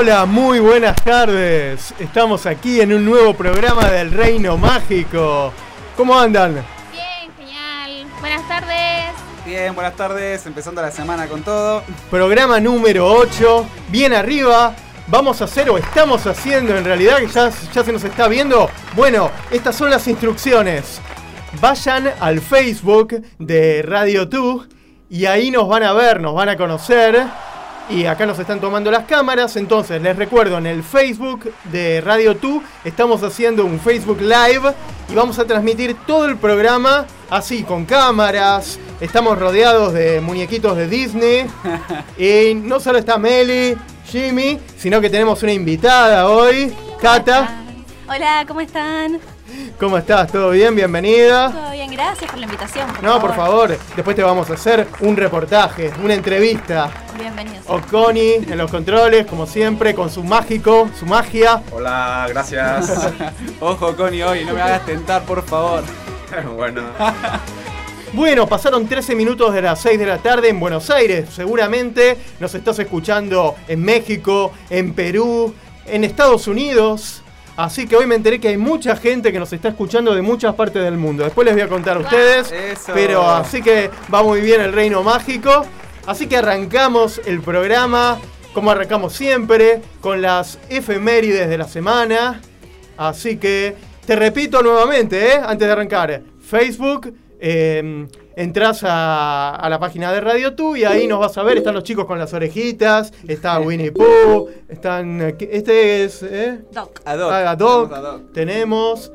Hola, muy buenas tardes. Estamos aquí en un nuevo programa del Reino Mágico. ¿Cómo andan? Bien, genial. Buenas tardes. Bien, buenas tardes, empezando la semana con todo. Programa número 8, bien arriba. Vamos a hacer o estamos haciendo en realidad, que ya, ya se nos está viendo. Bueno, estas son las instrucciones. Vayan al Facebook de Radio 2 y ahí nos van a ver, nos van a conocer. Y acá nos están tomando las cámaras, entonces les recuerdo en el Facebook de Radio 2 estamos haciendo un Facebook Live y vamos a transmitir todo el programa así con cámaras. Estamos rodeados de muñequitos de Disney y no solo está Meli, Jimmy, sino que tenemos una invitada hoy, Cata. Hola, ¿cómo están? ¿Cómo estás? ¿Todo bien? Bienvenida. Todo bien, gracias por la invitación. no, por favor, después te vamos a hacer un reportaje, una entrevista. Bienvenidos. Oconi en los controles, como siempre, con su mágico, su magia. Hola, gracias. Ojo, Connie, hoy, no me hagas tentar, por favor. bueno. Bueno, pasaron 13 minutos de las 6 de la tarde en Buenos Aires. Seguramente nos estás escuchando en México, en Perú, en Estados Unidos. Así que hoy me enteré que hay mucha gente que nos está escuchando de muchas partes del mundo. Después les voy a contar a ustedes. Eso. Pero así que va muy bien el reino mágico. Así que arrancamos el programa, como arrancamos siempre, con las efemérides de la semana. Así que te repito nuevamente, ¿eh? antes de arrancar, Facebook, eh, entras a, a la página de Radio Tú y ahí nos vas a ver, están los chicos con las orejitas, está Winnie Pooh, están... eh, Este es... ¿eh? Doc. A Doc. Ah, a Doc. Tenemos a Doc. Tenemos.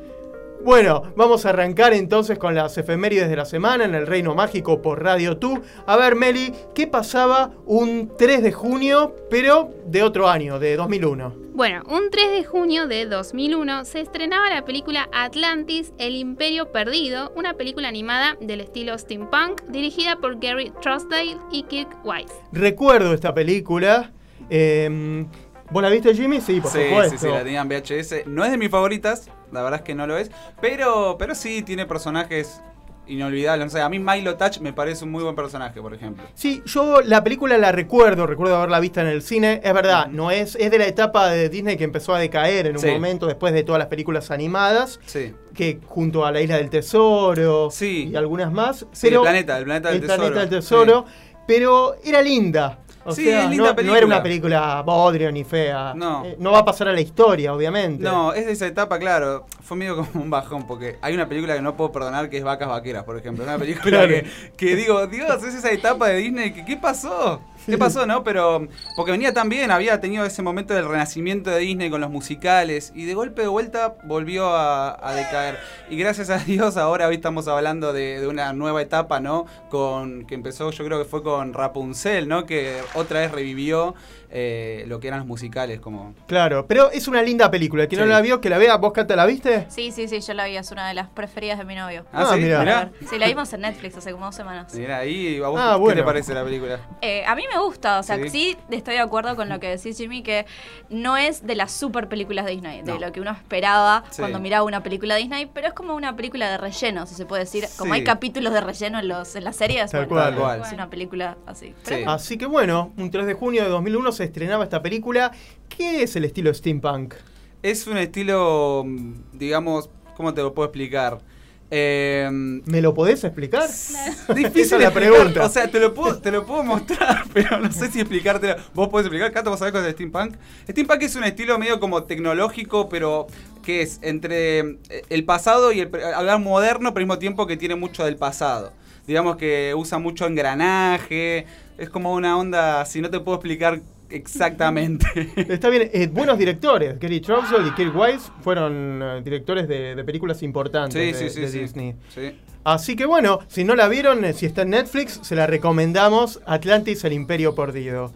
Bueno, vamos a arrancar entonces con las efemérides de la semana en el Reino Mágico por Radio 2. A ver, Meli, ¿qué pasaba un 3 de junio, pero de otro año, de 2001? Bueno, un 3 de junio de 2001 se estrenaba la película Atlantis, El Imperio Perdido, una película animada del estilo steampunk dirigida por Gary Trousdale y Kirk Wise. Recuerdo esta película. eh, ¿Vos la viste, Jimmy? Sí, por sí, supuesto. sí, sí, la tenía en VHS. No es de mis favoritas, la verdad es que no lo es. Pero, pero sí tiene personajes inolvidables. No sé, a mí Milo Touch me parece un muy buen personaje, por ejemplo. Sí, yo la película la recuerdo, recuerdo haberla vista en el cine. Es verdad, no es, es de la etapa de Disney que empezó a decaer en un Sí. momento después de todas las películas animadas. Sí. que junto a la isla del tesoro Sí. y algunas más. Sí, pero el planeta, el planeta del el tesoro. planeta del tesoro, pero era linda. O Sí, sea, es linda no, película. no era una película bodrio ni fea. No. Eh, no va a pasar a la historia, obviamente. No, es de esa etapa, claro. Fue medio como un bajón, porque hay una película que no puedo perdonar que es Vacas Vaqueras, por ejemplo. Una película Claro. que, que digo, Dios, es esa etapa de Disney. que ¿Qué pasó? ¿Qué pasó, no? Pero. Porque venía tan bien, había tenido ese momento del renacimiento de Disney con los musicales. Y de golpe de vuelta volvió a, a decaer. Y gracias a Dios, ahora hoy estamos hablando de, de una nueva etapa, ¿no? Con. que empezó, yo creo que fue con Rapunzel, ¿no? Que otra vez revivió eh, lo que eran los musicales, como. Claro, pero es una linda película. El que no Sí. la vio, que la vea. ¿Vos, Cata, la viste? Sí, sí, sí, yo la vi, es una de las preferidas de mi novio. Ah, sí, mirá. mirá. Sí, la vimos en Netflix hace como dos semanas. Mira, ahí, ¿a vos Ah, qué bueno. te parece la película? Eh, a mí me gusta, o sea, Sí. sí. estoy de acuerdo con lo que decís, Jimmy, que no es de las super películas de Disney, de No. lo que uno esperaba Sí. cuando miraba una película Disney, pero es como una película de relleno, si se puede decir. Como Sí. hay capítulos de relleno en, los, en las series, Tal bueno, cual. Tal cual. es una película así. Sí. Así que bueno, un 3 de junio de 2001 se estrenaba esta película. ¿Qué es el estilo steampunk? Es un estilo, mm, digamos, ¿cómo te lo puedo explicar? Eh, ¿Me lo podés explicar? difícil Esa es la pregunta. O sea, te lo, puedo, te lo puedo mostrar, pero no sé si explicártelo. ¿Vos podés explicar? Cato, ¿vos sabés qué es el steampunk? Steampunk es un estilo medio como tecnológico, pero que es entre eh, el pasado y el hablar moderno, pero al mismo tiempo que tiene mucho del pasado. Digamos que usa mucho engranaje, es como una onda, si no te puedo explicar exactamente. Está bien, eh, buenos directores. Gary Trousdale y Kirk Wise fueron eh, directores de, de películas importantes Sí, de, sí, sí, de sí. Disney. Sí. Así que bueno, si no la vieron, eh, si está en Netflix, se la recomendamos. Atlantis, el Imperio Perdido.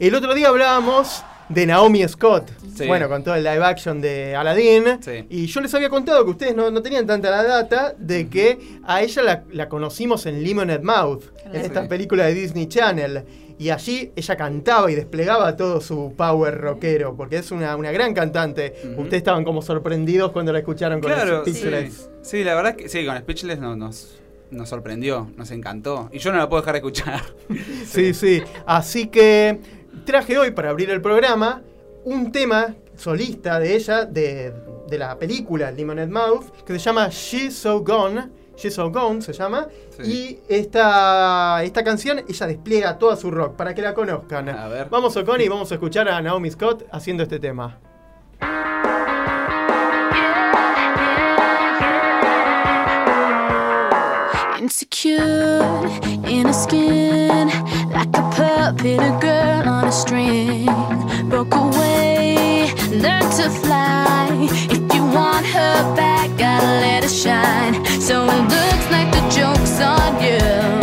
El otro día hablábamos de Naomi Scott, Sí. bueno, con todo el live action de Aladdin. Sí. Y yo les había contado que ustedes no, no tenían tanta la data de que a ella la, la conocimos en Lemonade Mouth, en Sí. esta película de Disney Channel. Y allí ella cantaba y desplegaba todo su power rockero, porque es una, una gran cantante. Ujú. Ustedes estaban como sorprendidos cuando la escucharon con Claro, sí. Speechless. Sí, la verdad es que sí, con Speechless no- nos, nos sorprendió, nos encantó. Y yo no la puedo dejar de escuchar. Sí, sí. Así que traje hoy para abrir el programa un tema solista de ella, de, de la película Lemonade Mouth, que se llama She's So Gone. She's So Gone se llama. Sí. Y esta, esta canción ella despliega toda su rock para que la conozcan. A ver. Vamos a y vamos a escuchar a Naomi Scott haciendo este tema. Insecure in her skin, like a puppet, a girl on a string. Broke away, learned to fly. Want her back, gotta let her shine. So it looks like the joke's on you.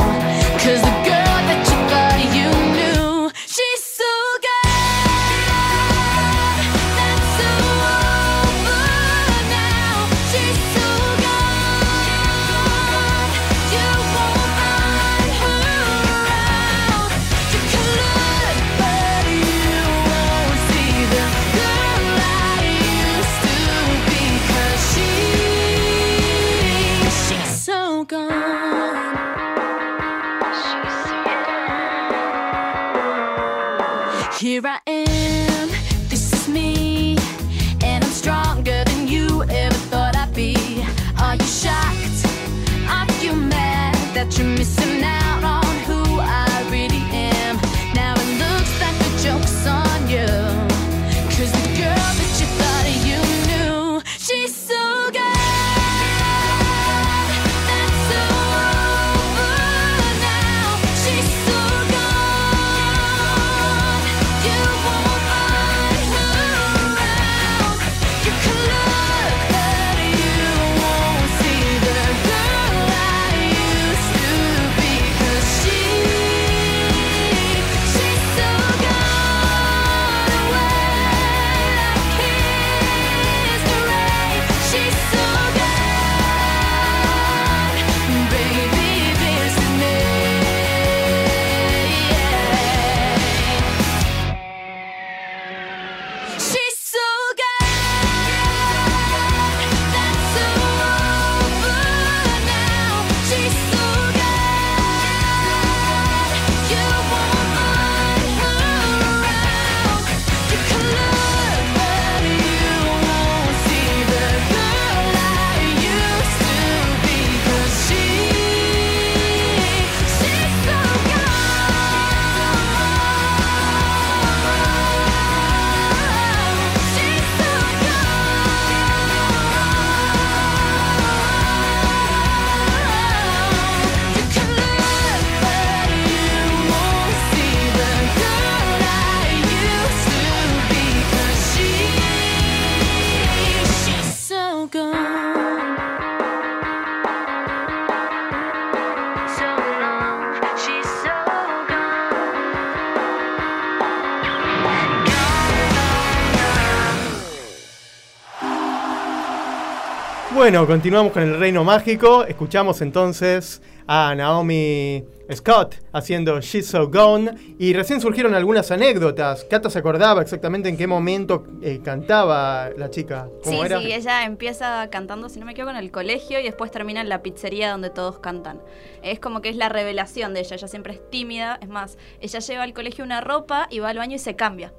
Bueno, continuamos con el reino mágico. Escuchamos entonces a Naomi Scott haciendo She's So Gone. Y recién surgieron algunas anécdotas. Cata se acordaba exactamente en qué momento eh, cantaba la chica. Sí, ¿Cómo era? sí, ella empieza cantando, si no me equivoco, en el colegio y después termina en la pizzería donde todos cantan. Es como que es la revelación de ella, ella siempre es tímida, es más, ella lleva al colegio una ropa y va al baño y se cambia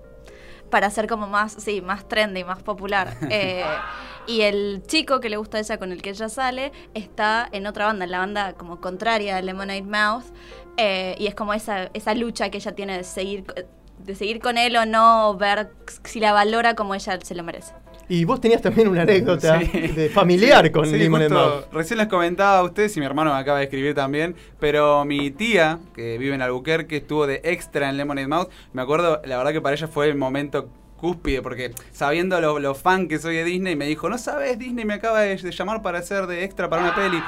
para ser como más, sí, más trendy, más popular. Eh, y el chico que le gusta a ella, con el que ella sale, está en otra banda, en la banda como contraria a Lemonade Mouth. eh, y es como esa, esa lucha que ella tiene de seguir, de seguir con él o no, ver si la valora como ella se lo merece. Y vos tenías también una anécdota Sí. de familiar con Sí, Lemonade justo Mouth. Recién les comentaba a ustedes y mi hermano me acaba de escribir también, pero mi tía, que vive en Albuquerque, estuvo de extra en Lemonade Mouth. Me acuerdo, la verdad que para ella fue el momento cúspide, porque sabiendo lo, lo fan que soy de Disney, me dijo, no sabes, Disney me acaba de, de llamar para hacer de extra para una peli.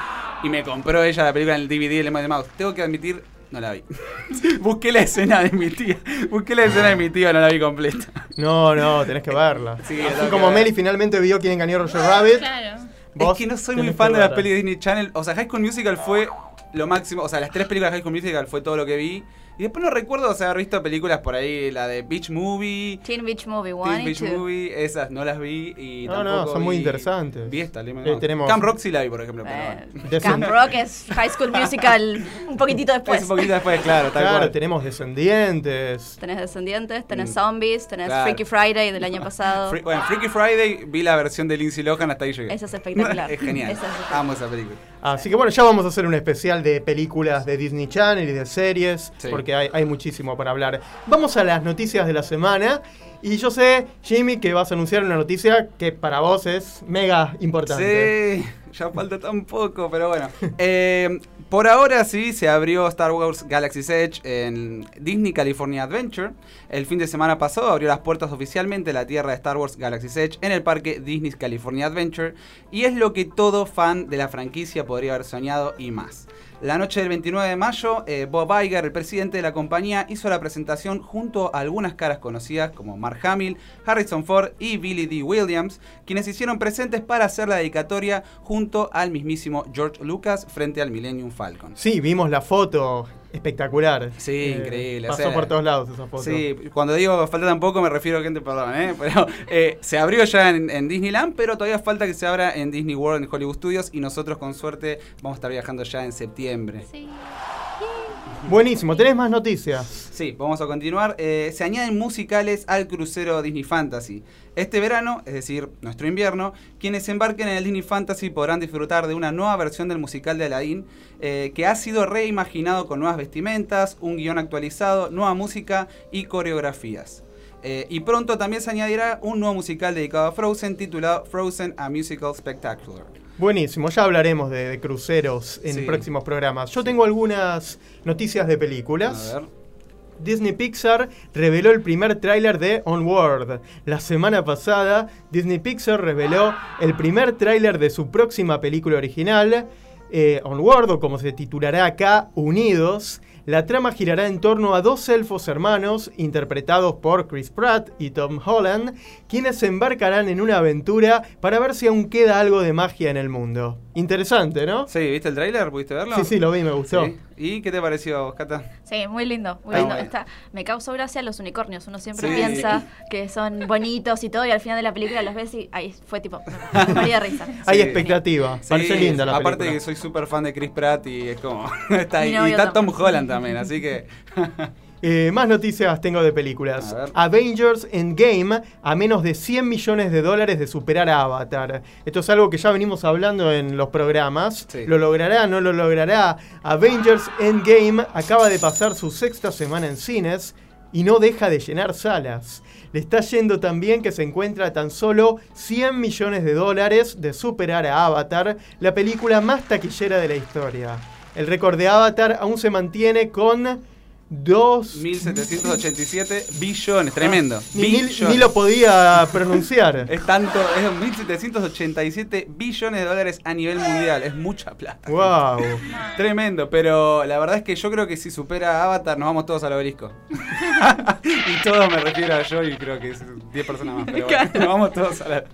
Y me compró ella la película en el DVD de Lemonade Mouth. Tengo que admitir, no la vi. busqué la escena de mi tía, busqué la escena de mi tía, no la vi completa. No, no, tenés que verla. Sí, Así como ver. Meli finalmente vio quién engañó a Roger Rabbit. Claro. vos es que no soy muy fan de las pelis de Disney Channel. O sea, High School Musical fue lo máximo. O sea, las tres películas de High School Musical fue todo lo que vi. Y después no recuerdo o sea, haber visto películas por ahí, la de Beach Movie, Teen Beach Movie 1 Teen Beach 2. Movie, esas no las vi y No, no, tampoco son muy interesantes. Vi esta, le- Eh, tenemos- Camp Rock sí la vi, por ejemplo, Eh, Camp Rock es High School Musical un poquitito después. Es un poquito después, claro, tal Claro, cual. tenemos Descendientes. Tenés Descendientes, tenés Mm. Zombies, tenés Claro. Freaky Friday del año pasado. Fre- bueno, Freaky Friday vi la versión de Lindsay Lohan, hasta ahí llegué. Esa es espectacular. es genial. Esa es espectacular. Amo esa película. Así que bueno, ya vamos a hacer un especial de películas de Disney Channel y de series, Sí. Porque hay, hay muchísimo para hablar. Vamos a las noticias de la semana. Y yo sé, Jimmy, que vas a anunciar una noticia que para vos es mega importante. Sí, ya falta tan poco, pero bueno. Eh, por ahora sí, se abrió Star Wars Galaxy's Edge en Disney California Adventure. El fin de semana pasado abrió las puertas oficialmente la tierra de Star Wars Galaxy's Edge en el parque Disney California Adventure. Y es lo que todo fan de la franquicia podría haber soñado y más. La noche del 29 de mayo, eh, Bob Iger, el presidente de la compañía, hizo la presentación junto a algunas caras conocidas como Mark Hamill, Harrison Ford y Billy D. Williams, quienes hicieron presentes para hacer la dedicatoria junto al mismísimo George Lucas frente al Millennium Falcon. Sí, vimos la foto. Espectacular. Eh, Sí, increíble, o Pasó sea, por todos lados esa foto. Sí, cuando digo falta tampoco me refiero a gente, perdón, ¿eh? pero eh, se abrió ya en, en Disneyland, pero todavía falta que se abra en Disney World, en Hollywood Studios, y nosotros con suerte vamos a estar viajando ya en septiembre. Sí. Buenísimo, ¿tenés más noticias? Sí, vamos a continuar. Eh, se añaden musicales al crucero Disney Fantasy. Este verano, es decir, nuestro invierno, quienes embarquen en el Disney Fantasy podrán disfrutar de una nueva versión del musical de Aladdin, eh, que ha sido reimaginado con nuevas vestimentas, un guion actualizado, nueva música y coreografías. Eh, y pronto también se añadirá un nuevo musical dedicado a Frozen titulado Frozen a Musical Spectacular. Buenísimo, ya hablaremos de, de cruceros en Sí. próximos programas. Yo tengo algunas noticias de películas. A ver. Disney Pixar reveló el primer tráiler de Onward. La semana pasada, Disney Pixar reveló el primer tráiler de su próxima película original, eh, Onward, o como se titulará acá, Unidos. La trama girará en torno a dos elfos hermanos, interpretados por Chris Pratt y Tom Holland, quienes se embarcarán en una aventura para ver si aún queda algo de magia en el mundo. Interesante, ¿no? Sí, ¿viste el tráiler? ¿Pudiste verlo? Sí, sí, lo vi, me gustó. Sí. ¿Y qué te pareció, a vos, Cata? Sí, muy lindo, muy Está lindo. bueno. Está- me causó gracia los unicornios. Uno siempre Sí. piensa que son bonitos y todo, y al final de la película los ves y ahí fue tipo, me moría de risa. Hay Sí. expectativa. Sí, Parece linda la Aparte película. que soy súper fan de Chris Pratt y es como. está Y novio está Tom. Holland también, así que. Eh, más noticias tengo de películas. Avengers Endgame a menos de 100 millones de dólares de superar a Avatar. Esto es algo que ya venimos hablando en los programas. Sí. ¿Lo logrará? ¿No lo logrará? Avengers Endgame acaba de pasar su sexta semana en cines y no deja de llenar salas. Le está yendo tan bien que se encuentra a tan solo 100 millones de dólares de superar a Avatar, la película más taquillera de la historia. El récord de Avatar aún se mantiene con 2 1787 billones, tremendo. Ni, ni- billones. ni lo podía pronunciar. Es tanto, es 1787 billones de dólares a nivel mundial. Es mucha plata. wow. Tremendo, pero la verdad es que yo creo que si supera Avatar nos vamos todos al obelisco. y todos me refiero a yo y creo que es 10 personas más. Pero bueno, nos vamos todos a la...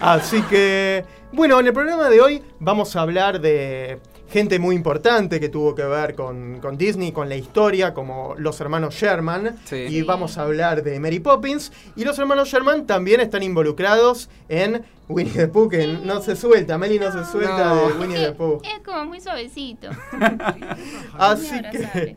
Así que, bueno, en el programa de hoy vamos a hablar de gente muy importante que tuvo que ver con, con Disney, con la historia, como los hermanos Sherman. Sí. Y vamos a hablar de Mary Poppins. Y los hermanos Sherman también están involucrados en Winnie the Pooh, que no se suelta. Meli no se suelta No. de Winnie the Pooh. Es como muy suavecito. Así Muy que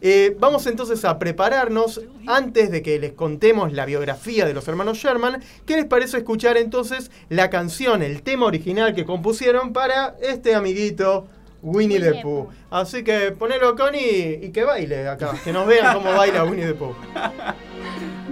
eh, vamos entonces a prepararnos antes de que les contemos la biografía de los hermanos Sherman. ¿Qué les parece escuchar entonces la canción, el tema original que compusieron para este amiguito Winnie the Winnie the Pooh? Pooh. Así que ponelo Connie y que baile acá, que nos vean cómo baila Winnie the Pooh.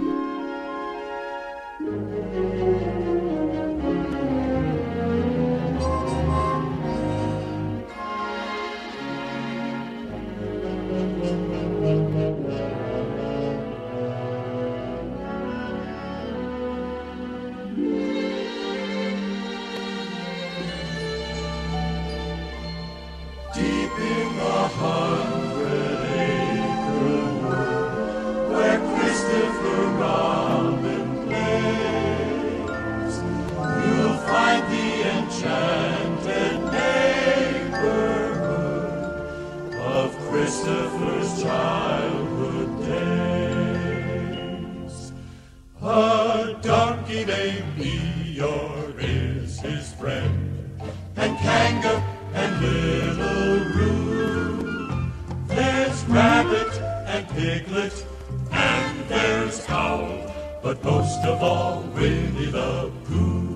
but most of all, Winnie the Pooh.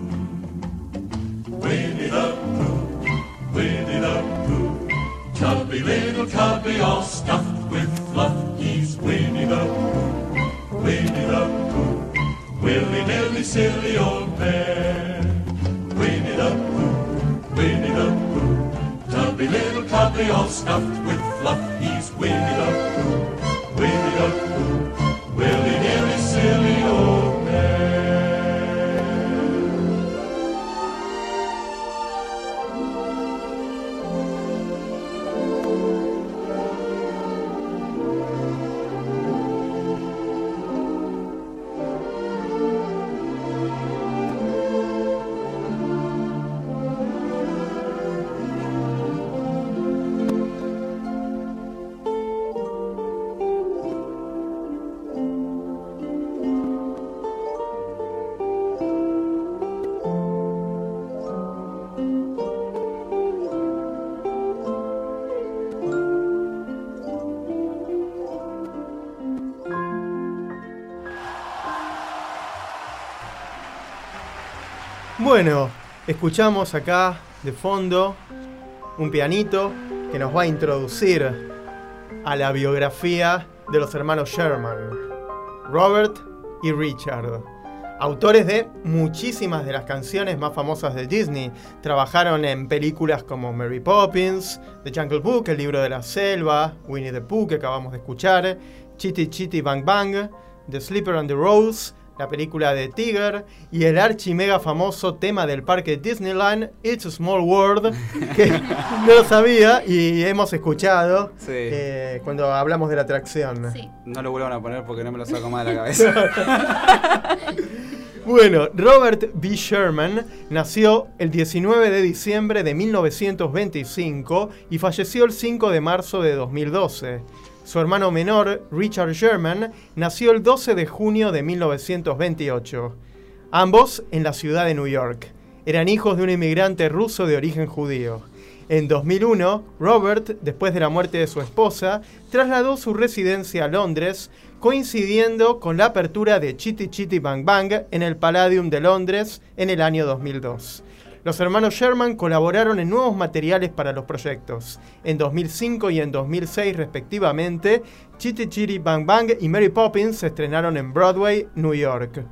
Winnie the Pooh, Winnie the Pooh. Chubby little cubby, all stuffed with fluff. He's Winnie the Pooh, Winnie the Pooh. Willy nilly, silly old bear. Winnie the Pooh, Winnie the Pooh. Chubby little cubby, all stuffed with fluff. He's Winnie the Pooh, Bueno, escuchamos acá de fondo un pianito que nos va a introducir a la biografía de los hermanos Sherman, Robert y Richard. Autores de muchísimas de las canciones más famosas de Disney. Trabajaron en películas como Mary Poppins, The Jungle Book, El libro de la selva, Winnie the Pooh que acabamos de escuchar, Chitty Chitty Bang Bang, The Slipper and the Rose, la película de Tiger y el archi mega famoso tema del parque Disneyland, It's a Small World, que no lo sabía y hemos escuchado Sí. eh, cuando hablamos de la atracción. Sí. No lo vuelvan a poner porque no me lo saco más de la cabeza. Bueno, Robert B. Sherman nació el 19 de diciembre de 1925 y falleció el 5 de marzo de 2012. Su hermano menor, Richard Sherman, nació el 12 de junio de 1928. Ambos en la ciudad de New York. Eran hijos de un inmigrante ruso de origen judío. En 2001, Robert, después de la muerte de su esposa, trasladó su residencia a Londres, coincidiendo con la apertura de Chitty Chitty Bang Bang en el Palladium de Londres en el año 2002. Los hermanos Sherman colaboraron en nuevos materiales para los proyectos. En 2005 y en 2006 respectivamente, Chitty Chitty Bang Bang y Mary Poppins se estrenaron en Broadway, New York.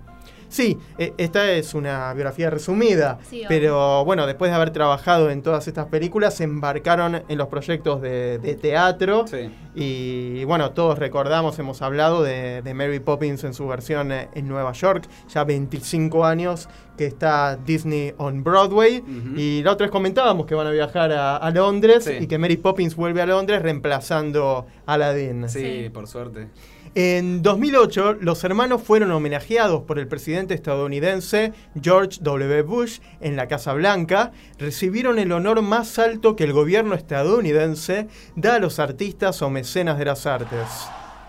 Sí, eh, esta es una biografía resumida, Sí, pero bueno, después de haber trabajado en todas estas películas, se embarcaron en los proyectos de, de teatro. Sí. Y bueno, todos recordamos, hemos hablado de, de Mary Poppins en su versión en Nueva York, ya 25 años que está Disney on Broadway. Y la otra vez comentábamos que van a viajar a, a Londres Sí. y que Mary Poppins vuelve a Londres reemplazando a Aladdin. Sí, Sí. por suerte. En 2008, los hermanos fueron homenajeados por el presidente estadounidense George W. Bush en la Casa Blanca. Recibieron el honor más alto que el gobierno estadounidense da a los artistas o mecenas de las artes,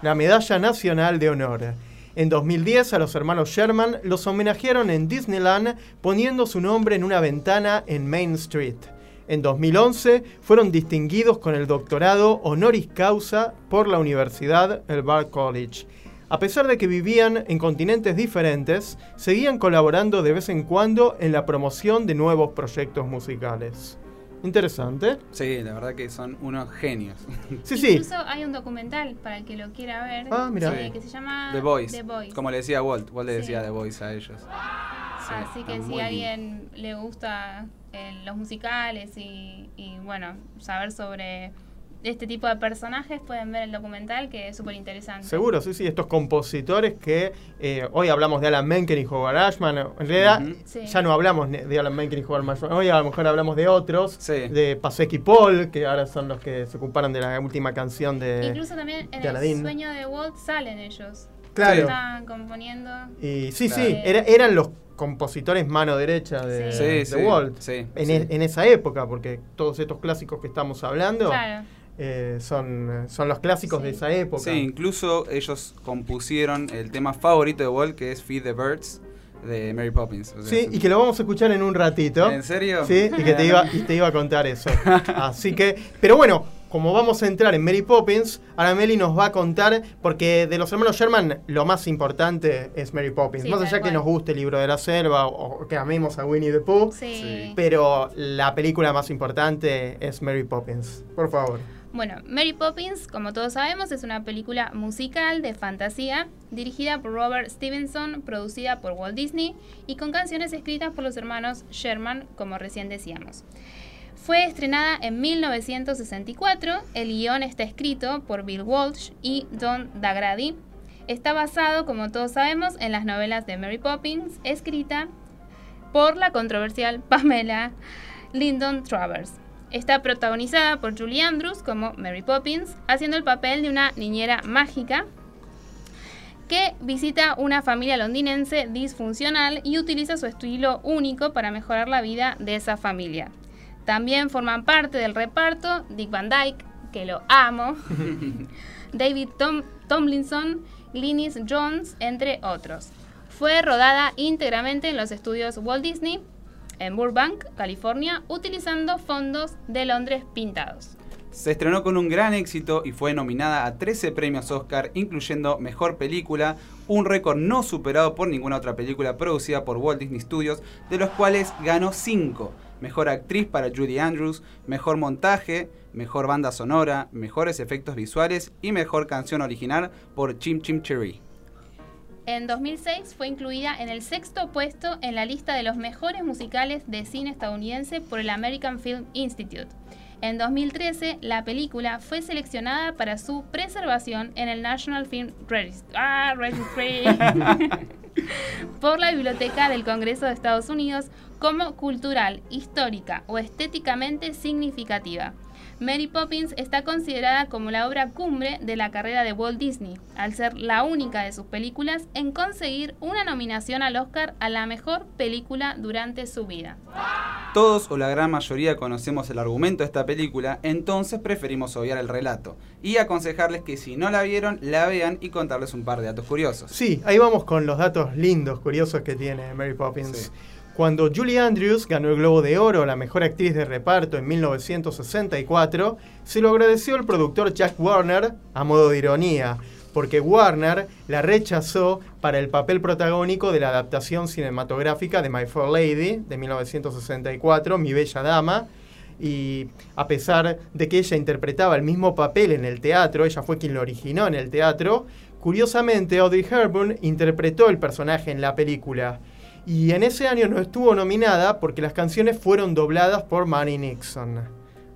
la Medalla Nacional de Honor. En 2010, a los hermanos Sherman los homenajearon en Disneyland poniendo su nombre en una ventana en Main Street. En 2011 fueron distinguidos con el doctorado honoris causa por la Universidad El Bard College. A pesar de que vivían en continentes diferentes, seguían colaborando de vez en cuando en la promoción de nuevos proyectos musicales. Interesante. Sí, la verdad que son unos genios. Sí, sí. Incluso hay un documental para el que lo quiera ver. Ah, mira. eh, Sí. que se llama The Voice. The Voice. Como le decía Walt. Walt le Sí. decía The Voice a ellos. Sí, Así que si a alguien le gusta eh, los musicales y, y, bueno, saber sobre este tipo de personajes, pueden ver el documental que es súper interesante. Seguro, sí, sí, estos compositores que eh, hoy hablamos de Alan Menken y Howard Ashman, en realidad. Sí. ya no hablamos de Alan Menken y Howard Ashman, hoy a lo mejor hablamos de otros, Sí. de Pasek y Paul, que ahora son los que se ocuparon de la última canción de... Incluso también en de el Aladdin. sueño de Walt salen ellos. Claro. Están componiendo. Y sí, Claro. sí, era- eran los compositores mano derecha de, Sí. Sí, de sí, Walt. sí, en, sí. e- en esa época, porque todos estos clásicos que estamos hablando Claro. eh, son, son los clásicos Sí. de esa época. Sí, incluso ellos compusieron el tema favorito de Walt, que es Feed the Birds, de Mary Poppins. o sea, Sí, y que lo vamos a escuchar en un ratito. ¿En serio? Sí, y que te iba, y te iba a contar eso. Así que, pero bueno, como vamos a entrar en Mary Poppins, ahora Meli nos va a contar, porque de los hermanos Sherman lo más importante es Mary Poppins. Sí, más allá que nos guste el libro de la selva o, o que amemos a Winnie the Pooh, Sí. Sí. pero la película más importante es Mary Poppins. Por favor. Bueno, Mary Poppins, como todos sabemos, es una película musical de fantasía dirigida por Robert Stevenson, producida por Walt Disney y con canciones escritas por los hermanos Sherman, como recién decíamos. Fue estrenada en 1964, el guion está escrito por Bill Walsh y Don Dagrady. Está basado, como todos sabemos, en las novelas de Mary Poppins, escrita por la controversial Pamela Lyndon Travers. Está protagonizada por Julie Andrews como Mary Poppins, haciendo el papel de una niñera mágica que visita una familia londinense disfuncional y utiliza su estilo único para mejorar la vida de esa familia. También forman parte del reparto Dick Van Dyke, que lo amo, David Tom- Tomlinson, Glynis Jones, entre otros. Fue rodada íntegramente en los estudios Walt Disney en Burbank, California, utilizando fondos de Londres pintados. Se estrenó con un gran éxito y fue nominada a 13 premios Oscar, incluyendo Mejor Película, un récord no superado por ninguna otra película producida por Walt Disney Studios, de los cuales ganó 5. Mejor actriz para Julie Andrews, mejor montaje, mejor banda sonora, mejores efectos visuales y mejor canción original por Chim Chim Cherry. En 2006 fue incluida en el sexto puesto en la lista de los mejores musicales de cine estadounidense por el American Film Institute. En 2013, la película fue seleccionada para su preservación en el National Film ah, Registry por la Biblioteca del Congreso de Estados Unidos como cultural, histórica o estéticamente significativa. Mary Poppins está considerada como la obra cumbre de la carrera de Walt Disney, al ser la única de sus películas en conseguir una nominación al Oscar a la mejor película durante su vida. Todos o la gran mayoría conocemos el argumento de esta película, entonces preferimos obviar el relato y aconsejarles que si no la vieron, la vean y contarles un par de datos curiosos. Sí, ahí vamos con los datos lindos, curiosos que tiene Mary Poppins. Sí. Cuando Julie Andrews ganó el Globo de Oro, la mejor actriz de reparto en 1964, se lo agradeció el productor Jack Warner a modo de ironía, porque Warner la rechazó para el papel protagónico de la adaptación cinematográfica de My Fair Lady de 1964, Mi Bella Dama, y a pesar de que ella interpretaba el mismo papel en el teatro, ella fue quien lo originó en el teatro, curiosamente Audrey Hepburn interpretó el personaje en la película. Y en ese año no estuvo nominada porque las canciones fueron dobladas por Manny Nixon.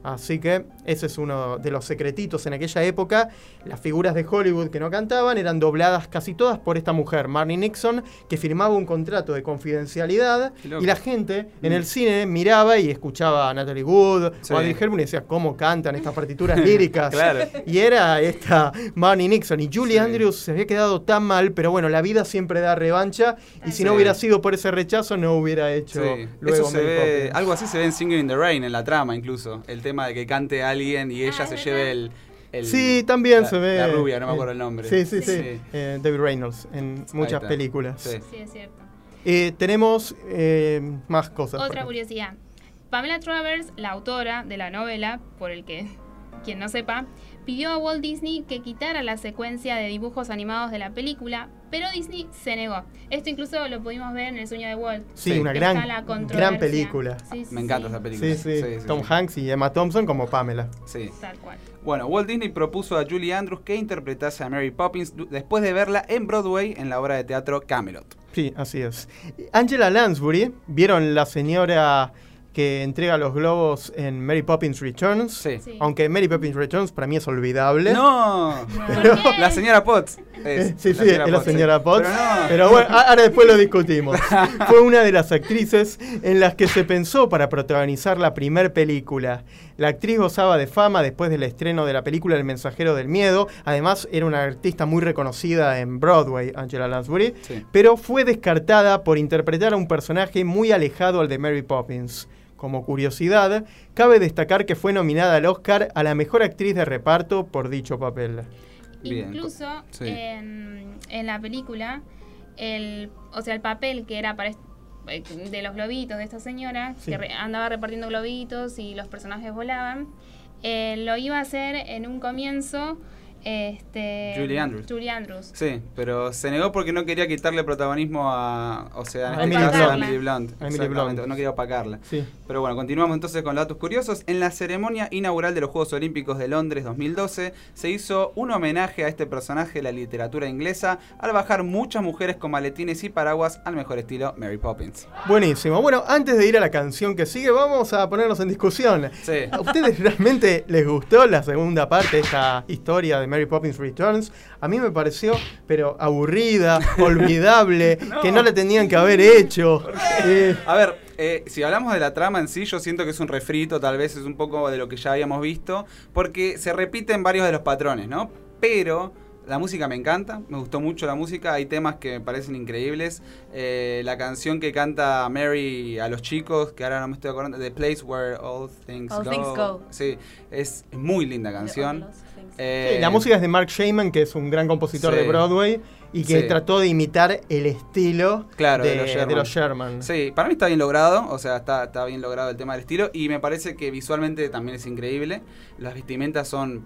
Así que ese es uno de los secretitos en aquella época. Las figuras de Hollywood que no cantaban eran dobladas casi todas por esta mujer, Marnie Nixon, que firmaba un contrato de confidencialidad y la gente en Mm. el cine miraba y escuchaba a Natalie Wood Sí. o a Audrey Hepburn y decía cómo cantan estas partituras líricas. Claro. Y era esta Marnie Nixon. Y Julie Sí. Andrews se había quedado tan mal, pero bueno, la vida siempre da revancha. Y si no hubiera sido por ese rechazo, no hubiera hecho luego Eso se ve, algo así se ve en Singing in the Rain, en la trama incluso. El tema de que cante alguien y ella Ah, se lleve el, el- Sí, también la- se ve. La rubia, no me eh, acuerdo el nombre. Sí, sí, sí. Sí. Eh, David Reynolds en muchas películas. Sí. Sí, es cierto. Eh, tenemos eh, más cosas. Otra curiosidad. Pamela Travers, la autora de la novela, por el que quien no sepa, pidió a Walt Disney que quitara la secuencia de dibujos animados de la película, pero Disney se negó. Esto incluso lo pudimos ver en El sueño de Walt. Sí, Sí. una gran, gran película. Sí, sí, Me encanta sí, esa película. Sí, sí. Tom Hanks y Emma Thompson como Pamela. Sí. Tal cual. Bueno, Walt Disney propuso a Julie Andrews que interpretase a Mary Poppins después de verla en Broadway en la obra de teatro Camelot. Sí, así es. Angela Lansbury, ¿vieron la señora que entrega los globos en Mary Poppins Returns? Sí. Sí. Aunque Mary Poppins Returns para mí es olvidable. ¡No! ¿Por qué? La señora Potts. Es, Eh, Sí, sí, es la señora Potts. Pero no. Pero bueno, ahora después lo discutimos. Fue una de las actrices en las que se pensó para protagonizar la primer película. La actriz gozaba de fama después del estreno de la película El mensajero del miedo. Además, era una artista muy reconocida en Broadway, Angela Lansbury. Sí. Pero fue descartada por interpretar a un personaje muy alejado al de Mary Poppins. Como curiosidad, cabe destacar que fue nominada al Oscar a la mejor actriz de reparto por dicho papel. Bien. Incluso Sí. en, en la película el, o sea, el papel que era para eh, de los globitos de esta señora, Sí. que re- andaba repartiendo globitos y los personajes volaban, eh, lo iba a hacer en un comienzo este, Julie Andrews. Julie Andrews. Sí, pero se negó porque no quería quitarle protagonismo a. O sea, en A este Emily caso a. Emily Blunt. A Emily Exactamente, Blunt. No quería opacarla. Sí. Pero bueno, continuamos entonces con los datos curiosos. En la ceremonia inaugural de los Juegos Olímpicos de Londres 2012 se hizo un homenaje a este personaje de la literatura inglesa al bajar muchas mujeres con maletines y paraguas al mejor estilo Mary Poppins. Buenísimo. Bueno, antes de ir a la canción que sigue, vamos a ponernos en discusión. Sí. ¿A ustedes realmente les gustó la segunda parte de esta historia de Mary Poppins Returns? A mí me pareció, pero aburrida, olvidable, que no la tenían que haber hecho. Eh, A ver, eh, si hablamos de la trama en sí, yo siento que es un refrito, tal vez es un poco de lo que ya habíamos visto, porque se repiten varios de los patrones, ¿no? Pero la música me encanta, me gustó mucho la música, hay temas que me parecen increíbles. Eh, la canción que canta Mary a los chicos, que ahora no me estoy acordando, The Place Where All Things, All go. Things Go. Sí, es muy linda canción. Eh, sí, la música es de Mark Shaman, que es un gran compositor Sí. de Broadway y que Sí. trató de imitar el estilo Claro, de, de los Sherman. de los Sherman. Sí, para mí está bien logrado, o sea, está, está bien logrado el tema del estilo y me parece que visualmente también es increíble. Las vestimentas son,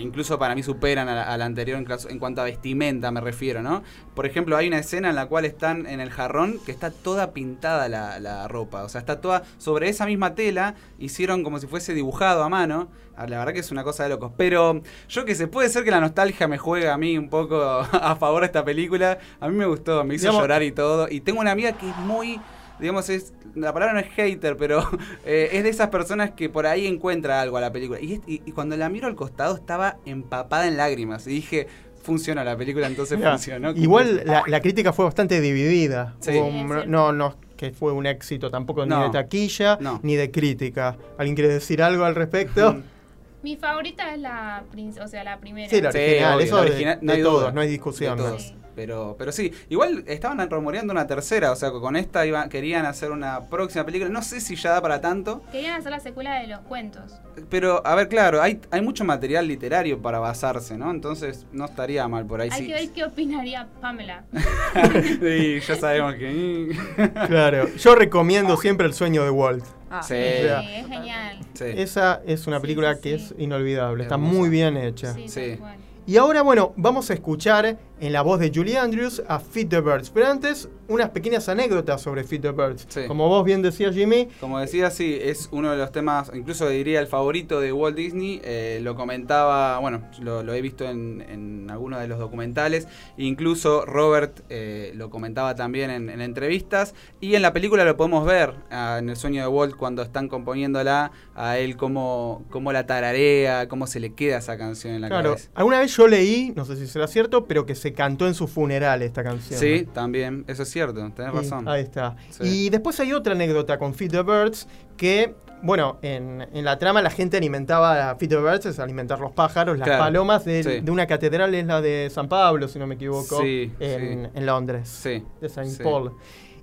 incluso para mí superan a la, a la anterior en, cuanto a vestimenta me refiero, ¿no? Por ejemplo, hay una escena en la cual están en el jarrón que está toda pintada la, la ropa, o sea, está toda sobre esa misma tela, hicieron como si fuese dibujado a mano. Ah, La verdad que es una cosa de locos. Pero yo que sé, puede ser que la nostalgia me juegue a mí un poco a favor de esta película. A mí me gustó, me hizo Digamos- llorar y todo. Y tengo una amiga que es muy, digamos, es la palabra no es hater, pero eh, es de esas personas que por ahí encuentra algo a la película. Y, es- y- y cuando la miro al costado estaba empapada en lágrimas. Y dije, funciona la película, entonces Mirá, funcionó. Igual la, la crítica fue bastante dividida. Sí. Hubo no, no que fue un éxito tampoco ni No. de taquilla No. ni de crítica. ¿Alguien quiere decir algo al respecto? Mi favorita es la, o sea, la primera. Sí, la Sí, original, obvio, eso la de- original, de hay todos, duda. no hay discusión. De todos. Sí. Pero, pero sí, igual estaban rumoreando una tercera, o sea, con esta iba, querían hacer una próxima película. No sé si ya da para tanto, Querían hacer la secuela de los cuentos. pero a ver, claro, hay, hay mucho material literario para basarse, ¿no? Entonces no estaría mal por ahí. Hay sí. que ver qué opinaría Pamela. sí, ya sabemos que. Claro, yo recomiendo siempre El sueño de Walt. Ah, Sí. Sea, es genial. Sí. Esa es una Sí, película sí, que es inolvidable, está muy bien hecha. Sí. Y ahora, bueno, vamos a escuchar en la voz de Julie Andrews a Feed the Birds. Pero antes, unas pequeñas anécdotas sobre Feed the Birds. Sí. Como vos bien decías, Jimmy, Como decía, sí, es uno de los temas, incluso diría el favorito de Walt Disney. eh, lo comentaba, bueno, lo, lo he visto en, en algunos de los documentales. Incluso Robert eh, lo comentaba también en, en entrevistas. Y en la película lo podemos ver, ah, en El sueño de Walt, cuando están componiéndola, a él cómo, cómo la tararea, cómo se le queda esa canción en la claro, cabeza. alguna vez yo leí, no sé si será cierto, pero que se cantó en su funeral esta canción. Sí, también, eso es cierto, tenés Sí, razón. Ahí está. Sí. Y después hay otra anécdota con Feed the Birds que, bueno, en, en la trama la gente alimentaba a Feed the Birds, es alimentar los pájaros, las Claro, palomas de, sí. de una catedral, es la de San Pablo, si no me equivoco, Sí, en, en Londres, Sí. de Saint. Paul.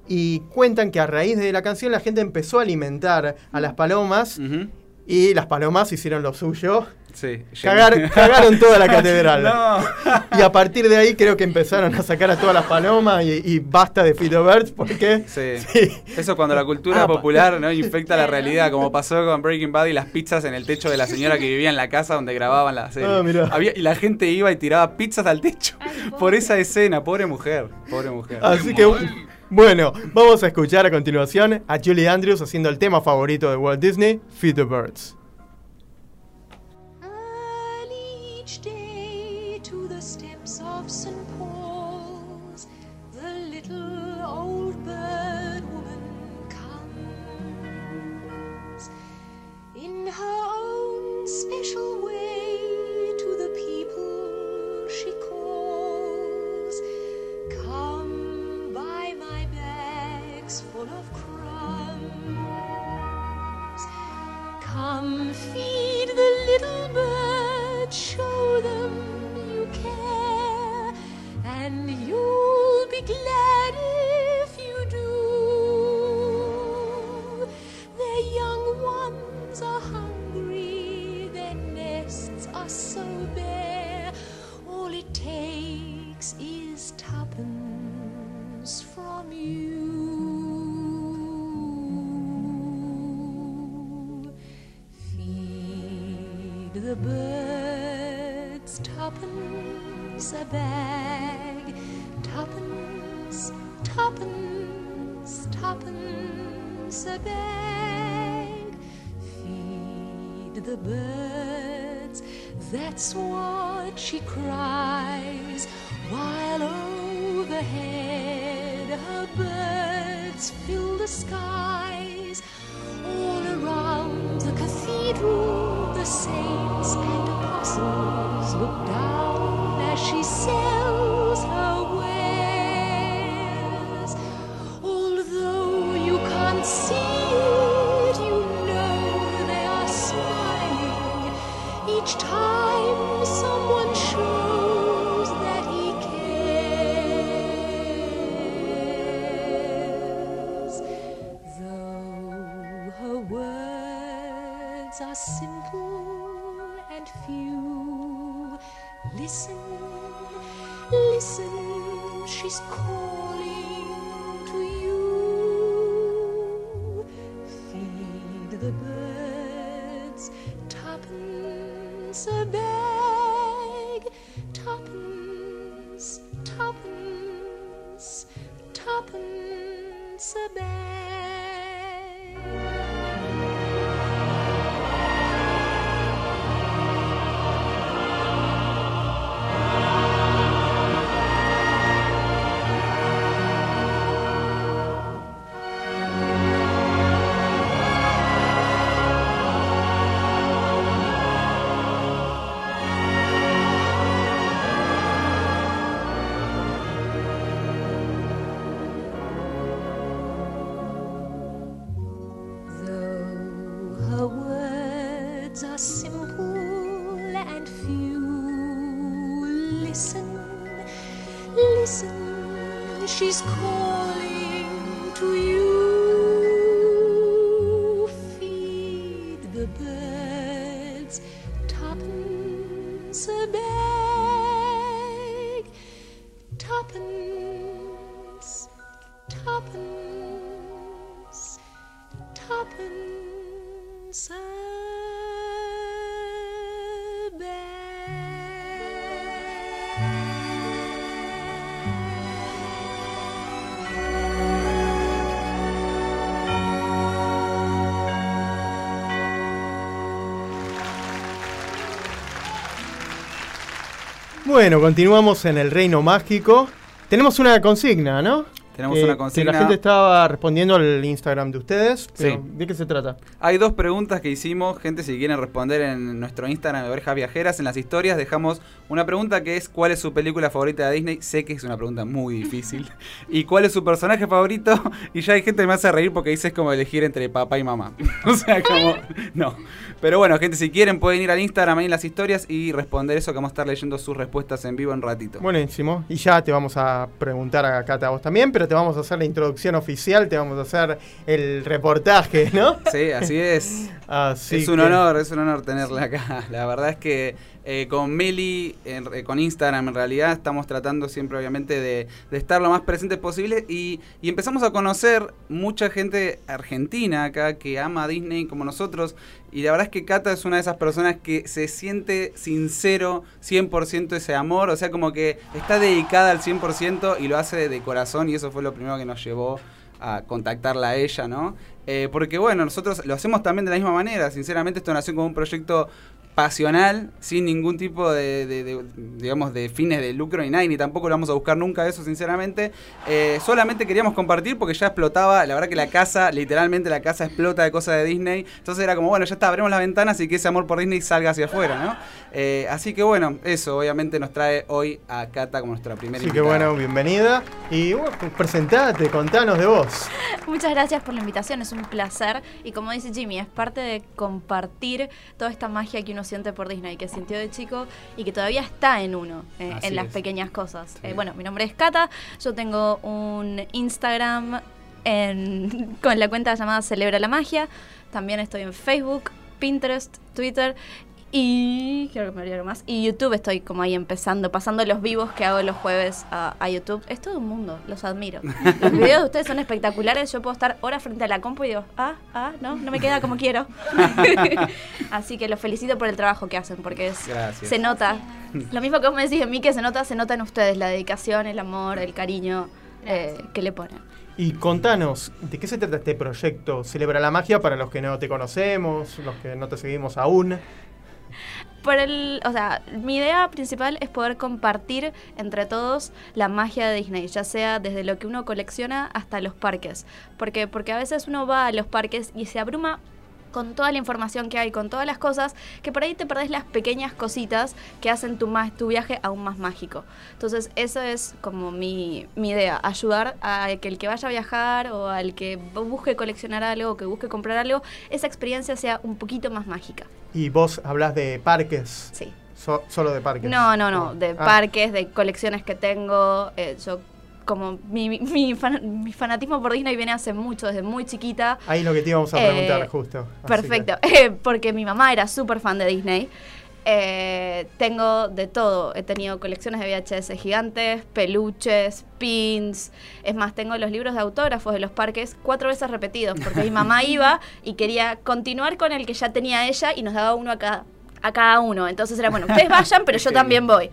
Y cuentan que a raíz de la canción la gente empezó a alimentar a las palomas y las palomas hicieron lo suyo. Sí. Cagar- cagaron toda la catedral. No. Y a partir de ahí creo que empezaron a sacar a todas las palomas y, y basta de Feed the Birds porque... Sí. Sí. Eso cuando la cultura Ah, popular no infecta la realidad, como pasó con Breaking Bad y las pizzas en el techo de la señora que vivía en la casa donde grababan la serie. Ah, mirá. Había- y la gente iba y tiraba pizzas al techo Ay, por esa escena, pobre mujer, pobre mujer. Así que, bueno, vamos a escuchar a continuación a Julie Andrews haciendo el tema favorito de Walt Disney, Feed the Birds. Tuppence, tuppence, a bag. Feed the birds, that's what she cries, while overhead her birds fill the skies. All around the cathedral, the saints and apostles look down she's calling to you. Feed the birds, tuppence a bag, Bueno, continuamos en el reino mágico. Tenemos una consigna, ¿no? Tenemos Que- una Que consigna. la gente estaba respondiendo al Instagram de ustedes. pero Sí. ¿De qué se trata? Hay dos preguntas que hicimos, gente, si quieren responder en nuestro Instagram de Orejas Viajeras, en las historias dejamos una pregunta que es ¿cuál es su película favorita de Disney? Sé que es una pregunta muy difícil. ¿Y cuál es su personaje favorito? Y ya hay gente que me hace reír porque dice es como elegir entre papá y mamá. o sea, como... No. Pero bueno, gente, si quieren pueden ir al Instagram ahí en las historias y responder eso que vamos a estar leyendo sus respuestas en vivo en ratito. Buenísimo. Y ya te vamos a preguntar a Cata a vos también, pero te vamos a hacer la introducción oficial, te vamos a hacer el reportaje, ¿no? Sí, así es. Así es un que- honor, es un honor tenerla acá. La verdad es que eh, con Meli, eh, con Instagram en realidad, estamos tratando siempre obviamente de, de estar lo más presentes posible y, y empezamos a conocer mucha gente argentina acá que ama a Disney como nosotros y la verdad es que Cata es una de esas personas que se siente sincero 100% ese amor, o sea como que está dedicada al 100% y lo hace de corazón y eso fue lo primero que nos llevó a contactarla a ella, ¿no? Eh, porque bueno, nosotros lo hacemos también de la misma manera. Sinceramente, esto nació como un proyecto pasional, sin ningún tipo de, de- de, digamos, de fines de lucro ni nada, y ni tampoco lo vamos a buscar nunca eso, sinceramente. Eh, solamente queríamos compartir porque ya explotaba, la verdad que la casa, literalmente la casa explota de cosas de Disney. Entonces era como, bueno, ya está, abrimos las ventanas y que ese amor por Disney salga hacia afuera, ¿no? Eh, así que bueno, eso obviamente nos trae hoy a Cata como nuestra primera Así que bueno, bienvenida. Y bueno, presentate, contanos de vos. Muchas gracias por la invitación, es un placer. Y como dice Jimmy, es parte de compartir toda esta magia que uno siente por Disney, que sintió de chico y que todavía está en uno, eh, en las es. pequeñas cosas. Sí. Eh, bueno, mi nombre es Cata, yo tengo un Instagram en- con la cuenta llamada Celebra la Magia. También estoy en Facebook, Pinterest, Twitter. Y creo que me olvidé más. Y YouTube estoy como ahí empezando, pasando los vivos que hago los jueves a, a YouTube. Es todo un mundo, los admiro. Los videos de ustedes son espectaculares. Yo puedo estar horas frente a la compu y digo, ah, ah, no, no me queda como quiero. Así que los felicito por el trabajo que hacen, porque es, se nota. Lo mismo que vos me decís de mí, que se nota, se nota en ustedes la dedicación, el amor, el cariño eh, que le ponen. Y contanos, ¿de qué se trata este proyecto? Celebra la magia para los que no te conocemos, los que no te seguimos aún. Por el, o sea, mi idea principal es poder compartir entre todos la magia de Disney, ya sea desde lo que uno colecciona hasta los parques. Porque, porque a veces uno va a los parques y se abruma con toda la información que hay, con todas las cosas, que por ahí te perdés las pequeñas cositas que hacen tu, ma- tu viaje aún más mágico. Entonces, eso es como mi, mi idea, ayudar a que el que vaya a viajar o al que busque coleccionar algo o que busque comprar algo, esa experiencia sea un poquito más mágica. Y vos hablas de parques. Sí. So- solo de parques. No, no, no, de Ah. parques, de colecciones que tengo. eh, yo, como mi, mi, mi fan- mi fanatismo por Disney viene hace mucho, desde muy chiquita. Ahí lo que te íbamos a Eh, preguntar justo. Así Perfecto, porque mi mamá era súper fan de Disney. Eh, tengo de todo. He tenido colecciones de VHS gigantes, peluches, pins. Es más, tengo los libros de autógrafos de los parques cuatro veces repetidos, porque mi mamá iba y quería continuar con el que ya tenía ella y nos daba uno a cada, a cada uno. Entonces era, bueno, ustedes vayan, pero yo también voy.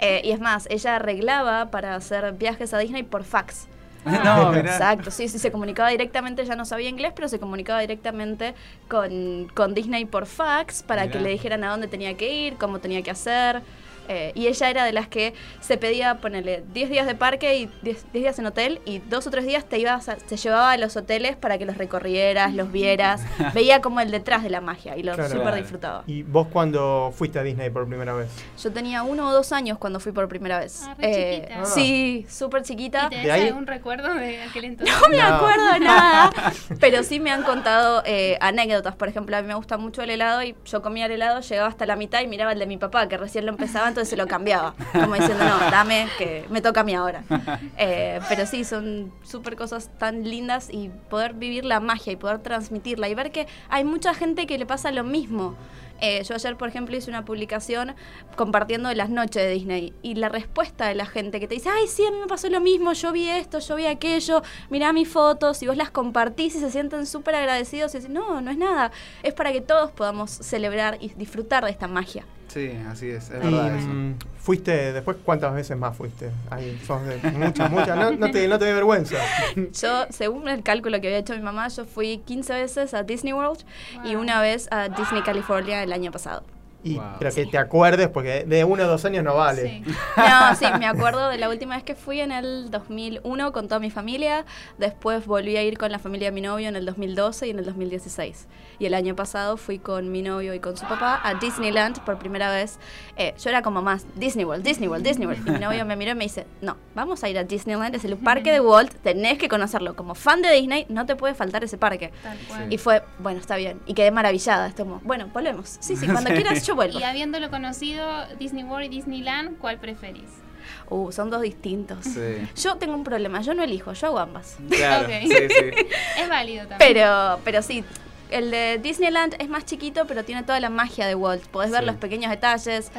Eh, y es más, ella arreglaba para hacer viajes a Disney por fax. no. Exacto, sí, sí, se comunicaba directamente, ya no sabía inglés, pero se comunicaba directamente con, con Disney por fax para Mirá. que le dijeran a dónde tenía que ir, cómo tenía que hacer. Eh, y ella era de las que se pedía ponerle 10 días de parque y 10, 10 días en hotel y dos o tres días te ibas a- te llevaba a los hoteles para que los recorrieras, los vieras. Veía como el detrás de la magia y lo Claro. súper disfrutaba. ¿Y vos cuando fuiste a Disney por primera vez? Yo tenía uno o dos años cuando fui por primera vez. Ah, re chiquita. Sí, súper chiquita. ¿Y tenés de ahí- algún recuerdo de aquel entonces? No me No. acuerdo de nada, pero sí me han contado eh, anécdotas. Por ejemplo, a mí me gusta mucho el helado y yo comía el helado, llegaba hasta la mitad y miraba el de mi papá, que recién lo empezaba, entonces se lo cambiaba. Como diciendo, no, dame, que me toca a mí ahora. Eh, pero sí, son súper cosas tan lindas y poder vivir la magia y poder transmitirla y ver que hay mucha gente que le pasa lo mismo. Eh, yo ayer, por ejemplo, hice una publicación compartiendo las noches de Disney y la respuesta de la gente que te dice, ay, sí, a mí me pasó lo mismo, yo vi esto, yo vi aquello, mirá mis fotos y vos las compartís y se sienten súper agradecidos y dicen, no, no es nada, es para que todos podamos celebrar y disfrutar de esta magia. Sí, así es, es Y, verdad eso. mm, fuiste, después, ¿cuántas veces más fuiste? Ahí, sos de muchas, muchas. No, no te, no te dé vergüenza. Yo, según el cálculo que había hecho mi mamá, yo fui 15 veces a Disney World y una vez a Disney California el año pasado. Y, Wow. Pero que te acuerdes, porque de uno o dos años no vale. Sí. No, sí, me acuerdo de la última vez que fui en el 2001 con toda mi familia. Después volví a ir con la familia de mi novio en el 2012 y en el 2016. Y el año pasado fui con mi novio y con su papá a Disneyland por primera vez. Eh, yo era como más Disney World, Disney World, Disney World. Y mi novio me miró y me dice, no, vamos a ir a Disneyland, es el parque de Walt, tenés que conocerlo. Como fan de Disney, no te puede faltar ese parque. Tal cual. Y fue, bueno, está bien. Y quedé maravillada. Es como, bueno, volvemos. Sí, sí, cuando quieras yo vuelvo. Y habiéndolo conocido, Disney World y Disneyland, ¿cuál preferís? Uh, son dos distintos. Sí. Yo tengo un problema, yo no elijo, yo hago ambas. Claro, sí, sí. Es válido también. Pero, pero sí, el de Disneyland es más chiquito, pero tiene toda la magia de Walt. Podés ver los pequeños detalles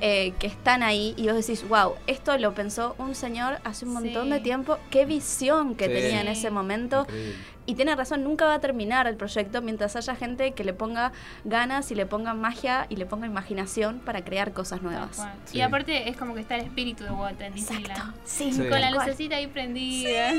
eh, que están ahí y vos decís, wow, esto lo pensó un señor hace un montón Sí. de tiempo. Qué visión que Sí. tenía en ese momento. Increíble. Y tiene razón, nunca va a terminar el proyecto mientras haya gente que le ponga ganas y le ponga magia y le ponga imaginación para crear cosas nuevas. Y aparte es como que está el espíritu de Walt en Exacto. Disneyland. Sí, Sí. Con la lucecita ahí prendida.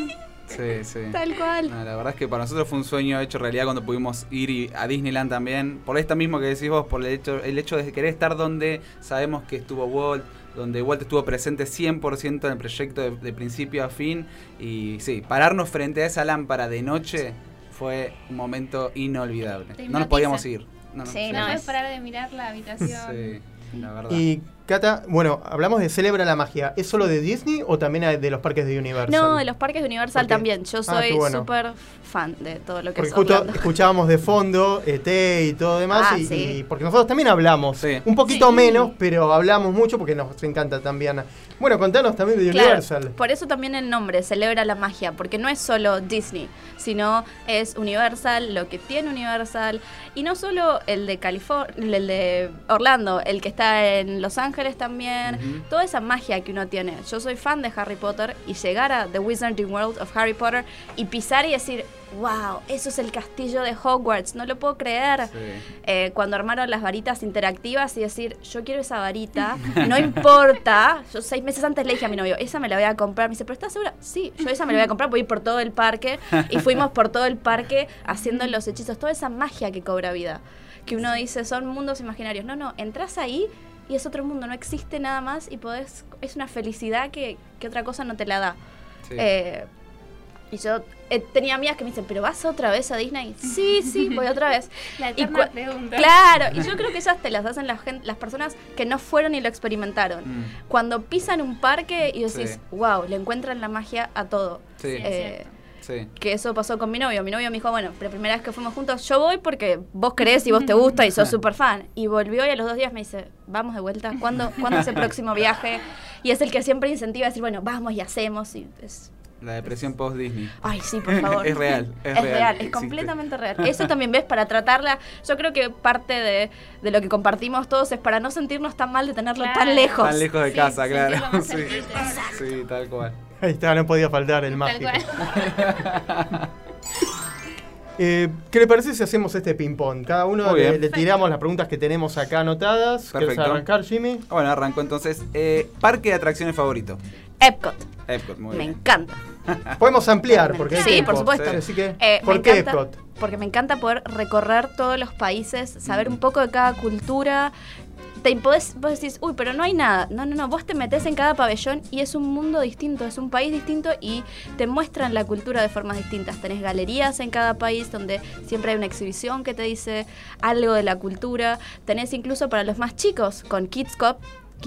Sí, sí. Tal cual. No, la verdad es que para nosotros fue un sueño hecho realidad cuando pudimos ir y- a Disneyland también. Por esto mismo que decís vos, por el hecho, el hecho de querer estar donde sabemos que estuvo Walt, donde Walt estuvo presente 100% en el proyecto de, de principio a fin. Y sí, pararnos frente a esa lámpara de noche fue un momento inolvidable. No nos podíamos ir. No, no, Sí, no es- parar de mirar la habitación. Sí, la verdad. ¿Y Cata, bueno, hablamos de Celebra la Magia. ¿Es solo de Disney o también de los parques de Universal? No, de los parques de Universal Porque- también. Yo Ah, soy qué bueno. súper fan de todo lo que Porque es justo Orlando. escuchábamos de fondo ET y todo demás. Ah, y, sí. y porque nosotros también hablamos. Sí. Un poquito Sí. menos, pero hablamos mucho porque nos encanta también. Bueno, contanos también de Claro, Universal. por eso también el nombre, celebra la magia, porque no es solo Disney, sino es Universal, lo que tiene Universal, y no solo el de California, el de Orlando, el que está en Los Ángeles también, toda esa magia que uno tiene. Yo soy fan de Harry Potter y llegar a The Wizarding World of Harry Potter y pisar y decir, wow, eso es el castillo de Hogwarts, no lo puedo creer. Sí. Eh, cuando armaron las varitas interactivas y decir, yo quiero esa varita, no importa. Yo seis meses antes le dije a mi novio, esa me la voy a comprar. Me dice, ¿pero estás segura? Sí, yo esa me la voy a comprar, voy a ir por todo el parque. Y fuimos por todo el parque haciendo los hechizos, toda esa magia que cobra vida. Que uno dice, son mundos imaginarios. No, no, entras ahí y es otro mundo, no existe nada más y podés, es una felicidad que, que otra cosa no te la da. Sí. Eh, y yo eh, tenía amigas que me dicen, ¿pero vas otra vez a Disney? Sí, sí, voy otra vez. La Y pregunta. Claro, y yo creo que esas te las hacen la gen- las personas que no fueron y lo experimentaron. Mm. Cuando pisan un parque y decís, Sí. wow, le encuentran la magia a todo. Sí. Eh. Sí. que eso pasó con mi novio. Mi novio me dijo, bueno, la primera vez que fuimos juntos, yo voy porque vos querés y vos te gusta y sos súper fan. Y volvió y a los dos días me dice, vamos de vuelta, ¿cuándo, ¿cuándo es el próximo viaje? Y es el que siempre incentiva a decir, bueno, vamos y hacemos. Y es, La depresión post-Disney. Ay, sí, por favor. Es real, es Es, real, real, es existe. completamente real. Eso también ves para tratarla. Yo creo que parte de, de lo que compartimos todos es para no sentirnos tan mal de tenerlo Claro. tan lejos. Tan lejos de Sí, casa, claro. Sí. sí, tal cual. Ahí está, no podía faltar el Tal mágico. cual. Eh, ¿Qué le parece si hacemos este ping-pong? Cada uno le, tiramos las preguntas que tenemos acá anotadas. ¿Quieres Perfecto. arrancar, Jimmy? Bueno, arrancó entonces. Eh, parque de atracciones favorito. Epcot, Epcot, muy me bien. encanta. Podemos ampliar porque Sí, por supuesto. Así que, Eh, ¿por me qué encanta- Epcot? Porque me encanta poder recorrer todos los países, saber Mm. un poco de cada cultura. Te podés, vos decís, uy, pero no hay nada. No, no, no. Vos te metés en cada pabellón y es un mundo distinto, es un país distinto y te muestran la cultura de formas distintas. Tenés galerías en cada país donde siempre hay una exhibición que te dice algo de la cultura. Tenés incluso para los más chicos con Kids Cup.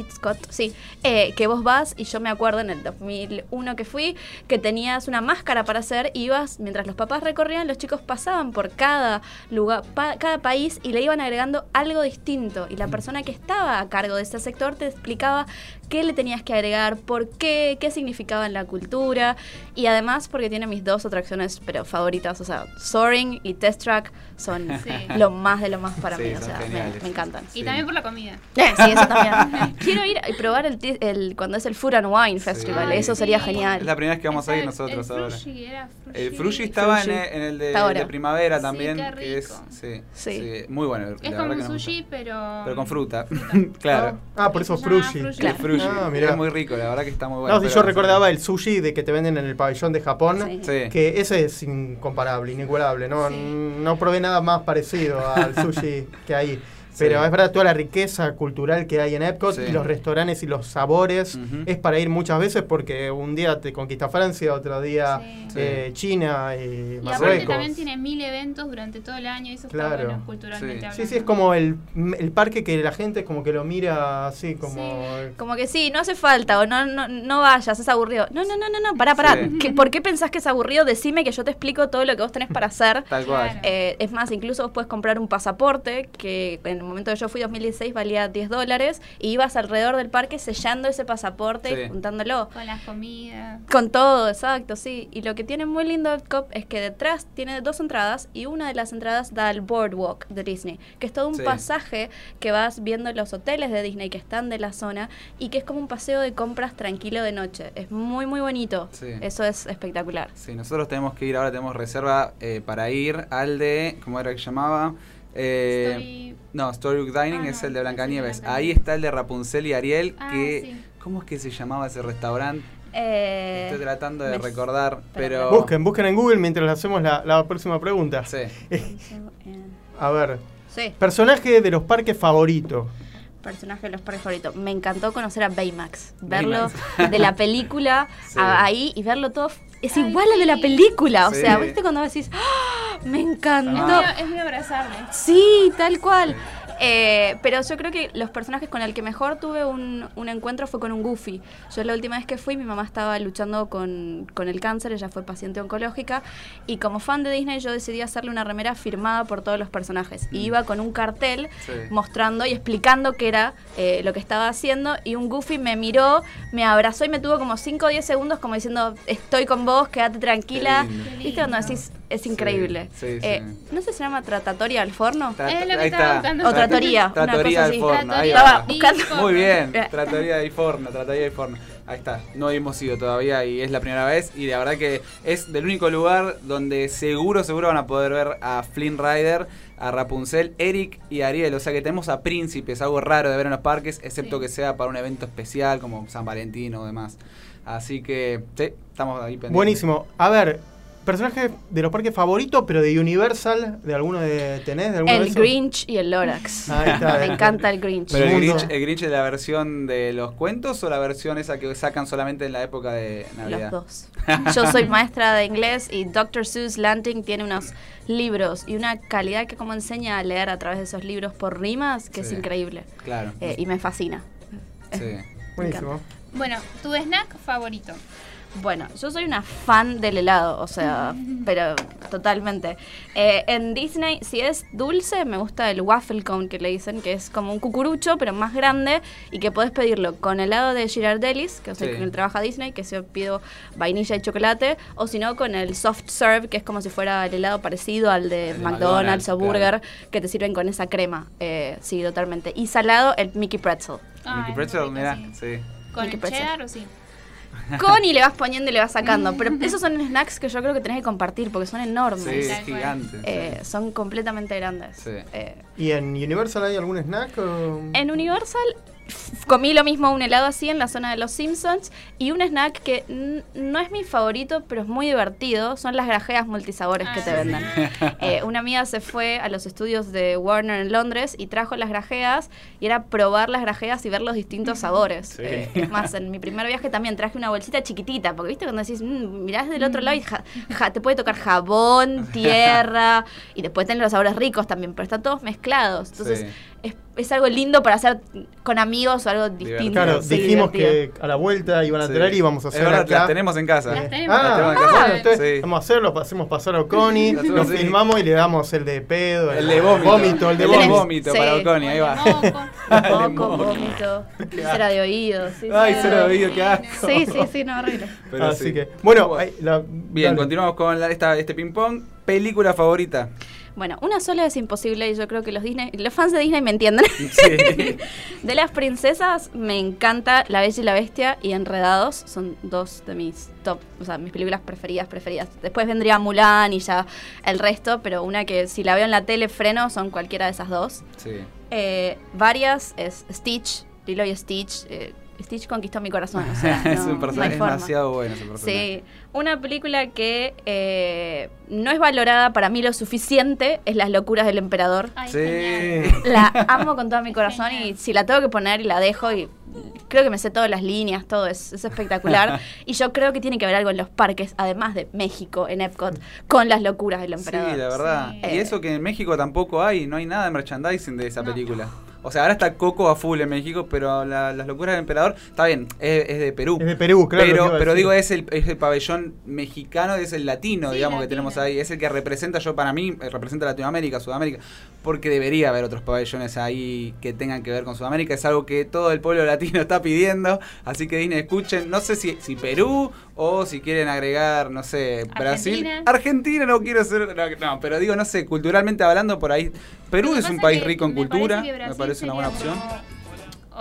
Cup, sí, eh, que vos vas y yo me acuerdo en el 2001 que fui que tenías una máscara para hacer y ibas mientras los papás recorrían los chicos pasaban por cada lugar pa- cada país y le iban agregando algo distinto. Y la persona que estaba a cargo de ese sector te explicaba qué le tenías que agregar por qué qué significaba en la cultura y además porque tiene mis dos atracciones pero favoritas o sea Soaring y Test Track son Sí. lo más de lo más para Sí, mí o sea me- encantan Y Sí. también por la comida. Sí, eso también. Quiero ir y probar el, el- cuando es el Food and Wine Festival. Eso sería Es genial. la primera vez que vamos a ir el- nosotros el ahora. Frushi, era Frushi. El Frushi estaba en el, en el de, primavera Sí, también. qué que es, sí, Sí. sí, muy bueno. Es como un sushi, pero... Pero con fruta. claro. Ah, por eso Frushi. Frushi. El Frushi. Ah, mirá. es muy rico, la verdad que está muy bueno. no, si yo recordaba el sushi de que te venden en el pabellón de Japón. Sí. que ese es incomparable, inigualable. No, Sí. no probé nada más parecido al sushi que hay. Pero Sí. es verdad, toda la riqueza cultural que hay en Epcot Sí. y los restaurantes y los sabores es para ir muchas veces porque un día te conquista Francia, otro día Sí. eh, China y Y aparte Marruecos. también tiene mil eventos durante todo el año y eso Claro. está bueno culturalmente Sí. hablando. Sí, sí, es como el, el parque que la gente como que lo mira así como... Como que sí, no hace falta, o no, no, no vayas, es aburrido. No, no, no, no, no, pará, pará. Sí. ¿Qué- ¿Por qué pensás que es aburrido? Decime que yo te explico todo lo que vos tenés para hacer. Tal cual. Eh, es más, incluso vos puedes comprar un pasaporte que en el momento que yo fui 2016 valía 10 dólares y ibas alrededor del parque sellando ese pasaporte Sí. y juntándolo. Con las comidas. Con todo, exacto, sí. Y lo que tiene muy lindo Epcot es que detrás tiene dos entradas y una de las entradas da al Boardwalk de Disney, que es todo un Sí. pasaje que vas viendo los hoteles de Disney que están de la zona y que es como un paseo de compras tranquilo de noche. Es muy, muy bonito. Sí. Eso es espectacular. Sí, nosotros tenemos que ir ahora, tenemos reserva eh, para ir al de, ¿cómo era que llamaba? Eh, Story- No, Storybook Dining Ah, es el de Blancanieves. Ahí está el de Rapunzel y Ariel, Ah, que... sí. ¿Cómo es que se llamaba ese restaurante? Eh, Estoy tratando de me- recordar, pero... Busquen, busquen en Google mientras hacemos la, la próxima pregunta. Sí. A ver, Sí, personaje de los parques favorito. personaje de los parques favoritos. Me encantó conocer a Baymax. Verlo Baymax. de la película Sí. a- ahí y verlo todo. Es Ay, igual al de la película. O Sí. sea, ¿viste cuando decís, ¡Ah! me Es encantó? es medio abrazable. Sí, tal cual. Eh, pero yo creo que los personajes con el que mejor tuve un, un encuentro fue con un Goofy. Yo la última vez que fui, mi mamá estaba luchando con, con el cáncer, ella fue paciente oncológica, y como fan de Disney yo decidí hacerle una remera firmada por todos los personajes. Y iba con un cartel Sí. mostrando y explicando qué era eh, lo que estaba haciendo, y un Goofy me miró, me abrazó y me tuvo como 5 o 10 segundos como diciendo, estoy con vos, quédate tranquila. ¿Viste cuando decís, es increíble? sí, sí. Eh, ¿No sé si se llama tratatoria al forno? Tra- Es lo que estaba buscando. Tratoría, Tratoría del forno. Ahí. Estaba buscando-. Muy bien. Tratoría de Forno, Tratoría de Forno. Ahí está, no hemos ido todavía y es la primera vez y la verdad que es del único lugar donde seguro, seguro van a poder ver a Flynn Rider, a Rapunzel, Eric y Ariel. O sea que tenemos a príncipes, algo raro de ver en los parques, excepto Sí. que sea para un evento especial como San Valentín o demás. Así que, sí, estamos ahí pendientes. Buenísimo. A ver, personaje de los parques favorito, pero de Universal, ¿de alguno de tenés? ¿De alguno de El esos? Grinch y el Lorax. Ahí está. Me encanta el Grinch. ¿Pero el. Grinch, el Grinch es la versión de los cuentos o la versión esa que sacan solamente en la época de Navidad? Los dos. Yo soy maestra de inglés y Dr. Seuss Lanting tiene unos libros y una calidad que como enseña a leer a través de esos libros por rimas que Sí. es increíble. Claro. Eh, y me fascina. sí. Buenísimo. Bueno, tu snack favorito. Bueno, yo soy una fan del helado, o sea, pero totalmente. Eh, en Disney, si es dulce, me gusta el waffle cone que le dicen, que es como un cucurucho, pero más grande, y que podés pedirlo con helado de Girardellis, que es el Sí. con el que trabaja Disney, que se pido vainilla y chocolate, o si no, con el soft serve, que es como si fuera el helado parecido al de El McDonald's, McDonald's, o Burger, que te sirven con esa crema. Eh, sí, totalmente. Y salado, el Mickey Pretzel. Ah, Mickey Pretzel, mira, sí. sí. ¿Con Mickey el Pretzel. cheddar o sí? Con y le vas poniendo y le vas sacando. Pero esos son snacks que yo creo que tenés que compartir porque son enormes. Sí, es Tal cual. gigante. Eh, son completamente grandes. Sí. Eh, ¿Y en Universal hay algún snack? o- en Universal comí lo mismo, un helado así en la zona de los Simpsons y un snack que no es mi favorito, pero es muy divertido, son las grajeas multisabores que te Ah. venden. Eh, una amiga se fue a los estudios de Warner en Londres y trajo las grajeas y era probar las grajeas y ver los distintos sabores. Sí. Eh, es más, en mi primer viaje también traje una bolsita chiquitita, porque viste cuando decís, "Mm, mirás del otro lado y ja- ja- te puede tocar jabón, tierra y después tenés los sabores ricos también, pero están todos mezclados. Entonces Sí. Es, es algo lindo para hacer con amigos o algo distinto. Claro, sí, dijimos divertido. que a la vuelta iban a Sí. traer y vamos a Es hacer verdad, acá. las tenemos en casa. Las tenemos. Ah, Las tenemos en casa. bueno, entonces Sí. vamos a hacerlo, hacemos pasar a Oconi, Lo filmamos y le damos el de pedo, El de vómito. el de El vómito. vómito Sí. para Oconi, ahí va. de moco. Moco, vómito, cera de oído. Sí, Ay, sí. cero de oído, qué asco. Sí, sí, sí, no, horrible. Así sí. que, bueno, Bien, continuamos con este ping-pong. Película favorita. Bueno, una sola es imposible y yo creo que los Disney, los fans de Disney me entienden. Sí. De las princesas me encanta La Bella y la Bestia y Enredados, son dos de mis top, o sea, mis películas preferidas, preferidas. Después vendría Mulan y ya el resto, pero una que si la veo en la tele freno son cualquiera de esas dos. Sí. Eh, varias es Stitch, Lilo y Stitch. eh, Stitch conquistó mi corazón, o sea, es un personaje demasiado bueno ese personaje. Sí, una película que eh, no es valorada para mí lo suficiente es Las locuras del emperador. Ay, Sí. genial. La amo con todo mi corazón y si la tengo que poner y la dejo y creo que me sé todas las líneas, todo es, es espectacular. y yo creo que tiene que ver algo en los parques, además de México, en Epcot, con las locuras del Sí, emperador. la verdad. Sí. Y eso que en México tampoco hay, no hay nada de merchandising de esa No. película. O sea, ahora está Coco a full en México, pero la- las locuras del emperador, está bien, es, es de Perú. Es de Perú, claro. pero, pero digo, es el, es el pabellón mexicano, es el latino, Sí, digamos, que tenemos ahí. Es el que representa, yo para mí, representa Latinoamérica, Sudamérica. Porque debería haber otros pabellones ahí que tengan que ver con Sudamérica. Es algo que todo el pueblo latino está pidiendo. Así que Disney, escuchen, no sé si, si Perú o si quieren agregar, no sé, Brasil. Argentina. Argentina no quiero ser, no, no, pero digo, no sé, culturalmente hablando por ahí. Perú es un país rico en me cultura, parece me parece una buena opción. como-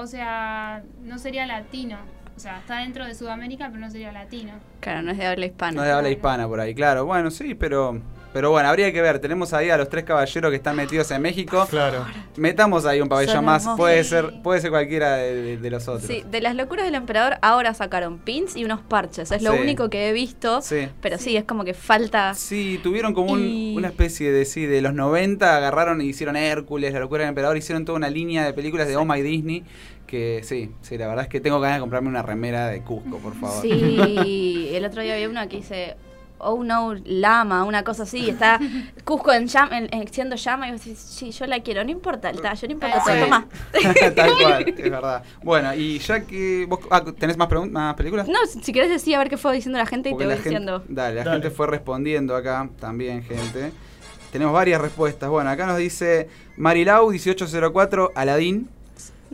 o sea, no sería latino. O sea, está dentro de Sudamérica, pero no sería latino. Claro, no es de habla hispana. No de habla hispana por ahí, claro. Bueno, sí, pero Pero bueno, habría que ver. Tenemos ahí a los tres caballeros que están metidos en México. Claro. Metamos ahí un pabellón Son más. hermosos. Puede ser, puede ser cualquiera de, de- de los otros. Sí, de las locuras del emperador ahora sacaron pins y unos parches. Es lo Sí. único que he visto. Sí. Pero sí, es como que falta. Sí, tuvieron como un- Y- una especie de, sí, de los 90, agarraron y hicieron Hércules, La locura del emperador, hicieron toda una línea de películas de Oh My Disney, que sí, sí, la verdad es que tengo ganas de comprarme una remera de Cusco, por favor. Sí, el otro día había una que dice. Oh no, Lama, una cosa así. Está Cusco en llama, en, en- siendo llama. Y vos decís, sí, yo la quiero. No importa el tallo, no importa. Sí. todo, Toma. Tal cual, es verdad. Bueno, y ya que vos ah, tenés más, más películas. No, si querés decir a ver qué fue diciendo la gente y te voy gente, diciendo. dale, la Dale. gente fue respondiendo acá también, gente. Tenemos varias respuestas. Bueno, acá nos dice Marilau 1804 Aladín.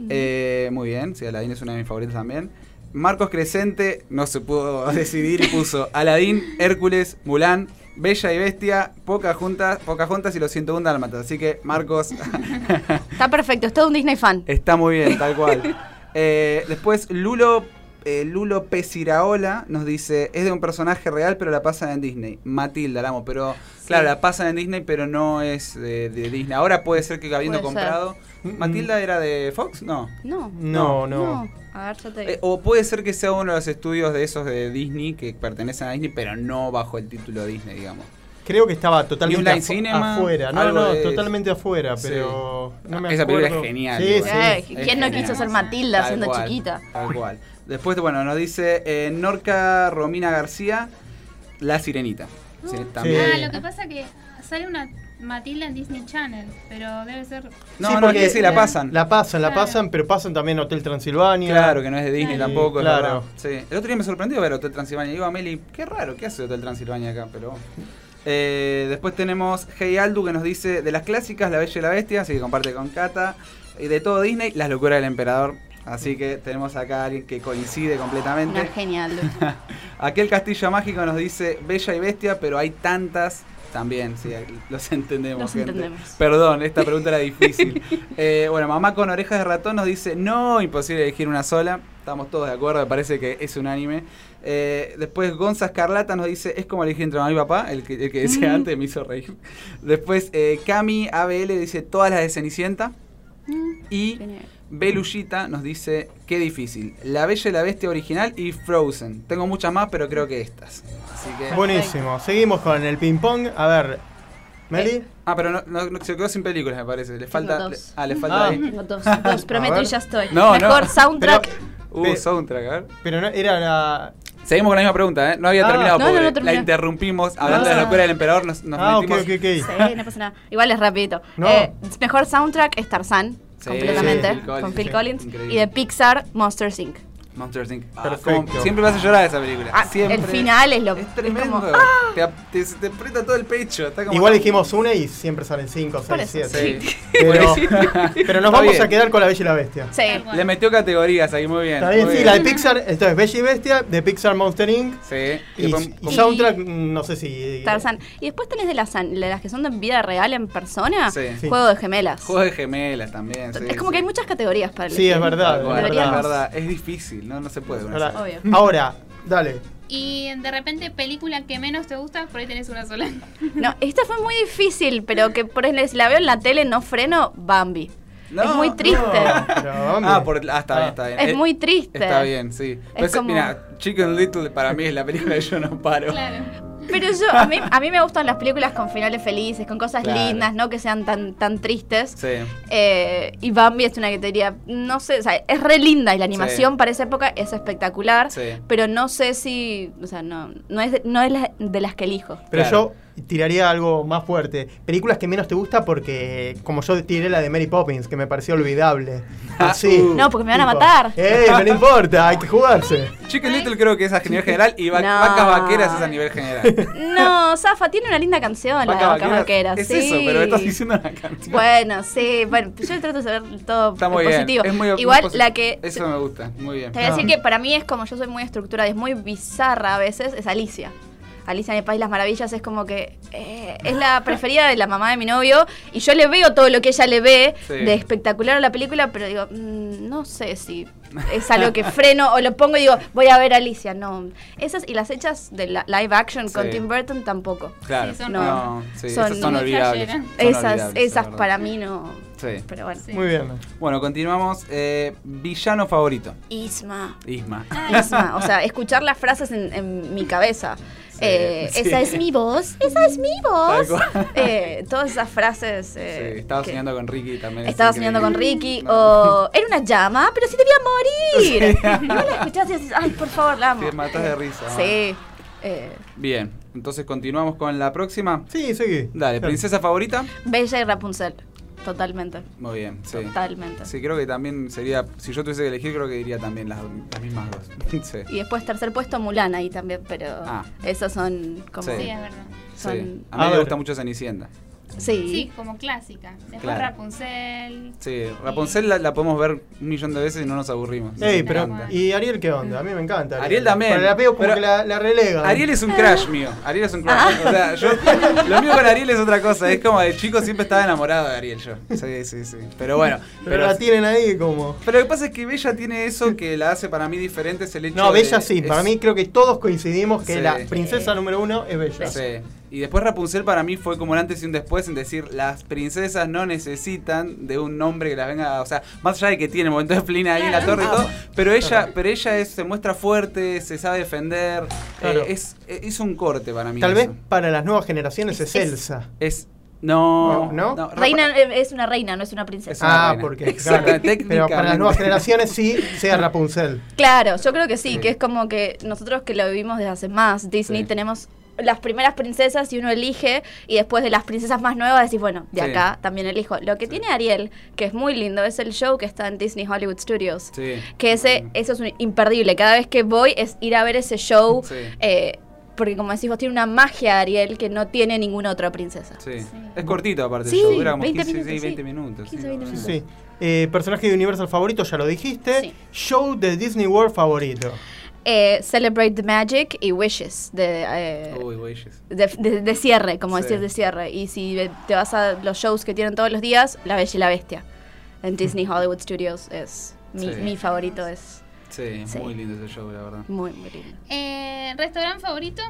Eh, muy bien, sí, Aladín es una de mis favoritas también. Marcos Crescente no se pudo decidir y puso Aladín, Hércules, Mulan, Bella y Bestia, Pocas Juntas, Pocas Juntas y los 101 Dálmatas. Así que Marcos Está perfecto, es todo un Disney fan. Está muy bien, tal cual. Eh, después, Lulo, eh, Lulo Pesiraola nos dice: es de un personaje real, pero la pasan en Disney. Matilda, la amo, pero claro, la pasan en Disney, pero no es de, de Disney. Ahora puede ser que habiendo Puede ser. comprado. ¿Matilda era de Fox? No. No. No, no. A ver, yo te Eh, o puede ser que sea uno de los estudios de esos de Disney que pertenecen a Disney, pero no bajo el título Disney, digamos. Creo que estaba totalmente afu- Cinema, afuera. No, no, de- totalmente afuera, Sí. pero no me Esa película es genial, Sí, igual. sí. Eh, Es ¿Quién no genial. quiso ser Matilda Tal siendo cual, chiquita? Tal cual. Después, bueno, nos dice eh, Norca Romina García, La Sirenita. Sí, también. Ah, lo que pasa que sale una Matilda en Disney Channel, pero debe ser. No, Sí, no, porque- que sí, la pasan. La pasan, la pasan, pero pasan también Hotel Transilvania. Claro, que no es de Disney Claro. tampoco. Claro. Sí. El otro día me sorprendió ver Hotel Transilvania. Digo a Meli, qué raro, ¿qué hace Hotel Transilvania acá? Pero bueno. Eh, después tenemos Hey Aldu que nos dice de las clásicas La Bella y la Bestia, así que comparte con Kata. Y de todo Disney, Las locuras del emperador. Así que tenemos acá a alguien que coincide completamente. Una genial. Aquel castillo mágico nos dice Bella y Bestia, pero hay tantas también, sí, los entendemos. Los gente. entendemos. Perdón, esta pregunta era difícil. Eh, bueno, mamá con orejas de ratón nos dice no, imposible elegir una sola. Estamos todos de acuerdo, me parece que es unánime. Eh, después Gonza Escarlata nos dice es como elegir entre mamá y papá, el que, el que decía antes me hizo reír. Después eh, Cami ABL dice todas las de Cenicienta. Y Genial. Belushita nos dice, qué difícil. La Bella y la Bestia original y Frozen. Tengo muchas más, pero creo que estas. Así que... Buenísimo. Seguimos con el ping-pong. A ver, Meli. Ah, pero no, se quedó sin películas, me parece. Le falta... dos. le- ah, le falta Ah. ahí. Tengo dos, dos, prometo y ya estoy. No, Mejor no. soundtrack. Uh, Pe- soundtrack, a ver. Pero no, era la. Seguimos con la misma pregunta, ¿eh? No había Ah. terminado, No, no, pobre. no terminó. La interrumpimos. Hablando de Ah. la locura del emperador, nos, nos ah, ok, metimos... ok, ok. Sí, no pasa nada. Igual es rapidito. No. Eh, mejor soundtrack es Tarzán, completamente, con Phil Collins. increíble. Y de Pixar, Monsters Inc. Monsters Inc. Ah, como- siempre me hace llorar esa película. Ah, siempre. el final es lo- Es es tremendo. como, te, te, te aprieta todo el pecho. está como- Igual dijimos una y siempre salen cinco, Por seis, eso, siete. Sí. Pero, Sí. pero nos vamos bien. a quedar con la Bella y la Bestia. Sí. Le metió categorías ahí, muy bien. Está bien, muy sí, la de Pixar, entonces Bella y Bestia, de Pixar Monster Inc. Sí. Y, y soundtrack, mm, no sé si. Tarzán. Y después tenés de las, de las que son de vida real en persona, Sí. Sí. Juego de Gemelas. Juego de gemelas también. sí, es como sí. que hay muchas categorías para Sí, elegir. es verdad. Es verdad. Es difícil, no, no se puede. con Ahora, eso. Obvio. ahora, dale. Y de repente, película que menos te gusta, por ahí tenés una sola. No, esta fue muy difícil, pero que por ejemplo, si la veo en la tele no freno, Bambi. No, es muy triste. No. Ah, por, ah, está bien, está bien. Es Eh, muy triste. Está bien, sí. Pues, como- Mira, Chicken Little para mí es la película que yo no paro. Claro. Pero yo, a mí, a mí me gustan las películas con finales felices, con cosas Claro. lindas, no que sean tan, tan tristes. Sí. Eh, y Bambi es una que te diría, no sé, o sea, es re linda y la animación Sí. para esa época es espectacular, Sí. pero no sé si, o sea, no, no es, de, no es la- de las que elijo. Pero Claro. yo tiraría algo más fuerte. Películas que menos te gusta porque, como yo tiré la de Mary Poppins, que me pareció olvidable. Así. Uh. No, porque me van a matar. ¡Eh! No importa, hay que jugarse. Chicken Little creo que es a nivel general y va- No. Vacas Vaqueras es a nivel general. No, Zafa, tiene una linda canción, la de Vacas Vaqueras. Es sí. eso, pero estás diciendo una canción. Bueno, sí, bueno, yo trato de saber todo Está muy bien. positivo. Es muy, muy Igual posi- la que Eso me gusta, muy bien. Te voy a decir Ah. que para mí es como yo soy muy estructurada, es muy bizarra a veces, es Alicia. Alicia en el País de las Maravillas es como que eh, es la preferida de la mamá de mi novio y yo le veo todo lo que ella le ve Sí. de espectacular a la película, pero digo, mm, no sé si es algo que freno o lo pongo y digo, voy a ver a Alicia. No, esas y las hechas de la live action con Sí. Tim Burton tampoco. Claro. Sí, son No. no, sí, son esas son muy olvidables. flasheras. Son Esas, olvidables, esas para mí no. Sí. Pero bueno. Sí. Muy bien. Bueno, continuamos. Eh, villano favorito. Isma. Isma. Isma. O sea, escuchar las frases en, en mi cabeza. Eh, sí. Esa es mi voz, esa es mi voz. Eh, todas esas frases. eh, sí, estaba que- soñando con Ricky también. es Estaba soñando con. Ricky, No. o era una llama, pero sí debía morir. No la escuchás y decís, ay, por favor, la amo. Te matás de risa. Sí. eh, Bien, entonces continuamos con la próxima. Sí, seguí. Dale, princesa favorita. Bella y Rapunzel. Totalmente. Muy bien, sí. Totalmente. Sí, creo que también sería, si yo tuviese que elegir, creo que diría también las, las mismas dos. sí. Y después tercer puesto Mulan ahí también, pero Ah. esos son como... Sí. Sí, es verdad. Son- sí. A A mí me ver. gusta mucho Cenicienta. Sí. Sí, como clásica. Después Claro. Rapunzel. Sí, Rapunzel la, la podemos ver un millón de veces y no nos aburrimos. Ey, pero. ¿Y Ariel qué onda? A mí me encanta. Ariel también, Pero la veo como pero- que la, la relega. Ariel es un crush mío. Ariel es un crush. O sea, yo, lo mío con Ariel es otra cosa. Es como de chico siempre estaba enamorado de Ariel yo. Sí, sí, sí. Pero bueno. Pero, la tienen ahí como. pero lo que pasa es que Bella tiene eso que la hace para mí diferente, es el hecho No, de- Bella sí. es- Para mí creo que todos coincidimos que Sí. la princesa número uno es Bella. Sí. Y después Rapunzel para mí fue como un antes y un después en decir, las princesas no necesitan de un nombre que las venga, o sea, más allá de que tiene momentos de flina ahí en la torre y todo, pero ella, pero ella es, se muestra fuerte, se sabe defender, Claro. eh, es, es un corte para mí. Tal vez para las nuevas generaciones es, Es- Elsa. Es. No. No, ¿no? Reina eh, es una reina, no es una princesa. Es una Ah, reina. porque. Claro, pero para las nuevas generaciones sí sea Rapunzel. Claro, yo creo que sí, Sí. que es como que nosotros que lo vivimos desde hace más, Disney, Sí. tenemos las primeras princesas y uno elige y después de las princesas más nuevas decís, bueno, de Sí. acá también elijo. Lo que Sí. tiene Ariel, que es muy lindo, es el show que está en Disney Hollywood Studios. Sí. Que ese, eso es un imperdible. Cada vez que voy es ir a ver ese show. Sí. eh, porque como decís vos, tiene una magia Ariel que no tiene ninguna otra princesa. Sí. Sí. Es cortito aparte, Sí, el show, dura como 20 15, minutos, sí, sí. 20 minutos. 15, sí, 20 la Sí, verdad. sí. Eh, personaje de Universal favorito, ya lo dijiste. Sí. Show de Disney World favorito. Eh, Celebrate the Magic y Wishes de, eh, Uy, güeyes. de, de- de cierre, como Sí. decir de cierre. Y si te vas a los shows que tienen todos los días, La Bella y la Bestia. En Disney Hollywood Studios es mi, Sí. mi favorito, es Sí, Sí. muy lindo ese show, la verdad. muy, muy lindo. Eh, ¿Restaurante favorito?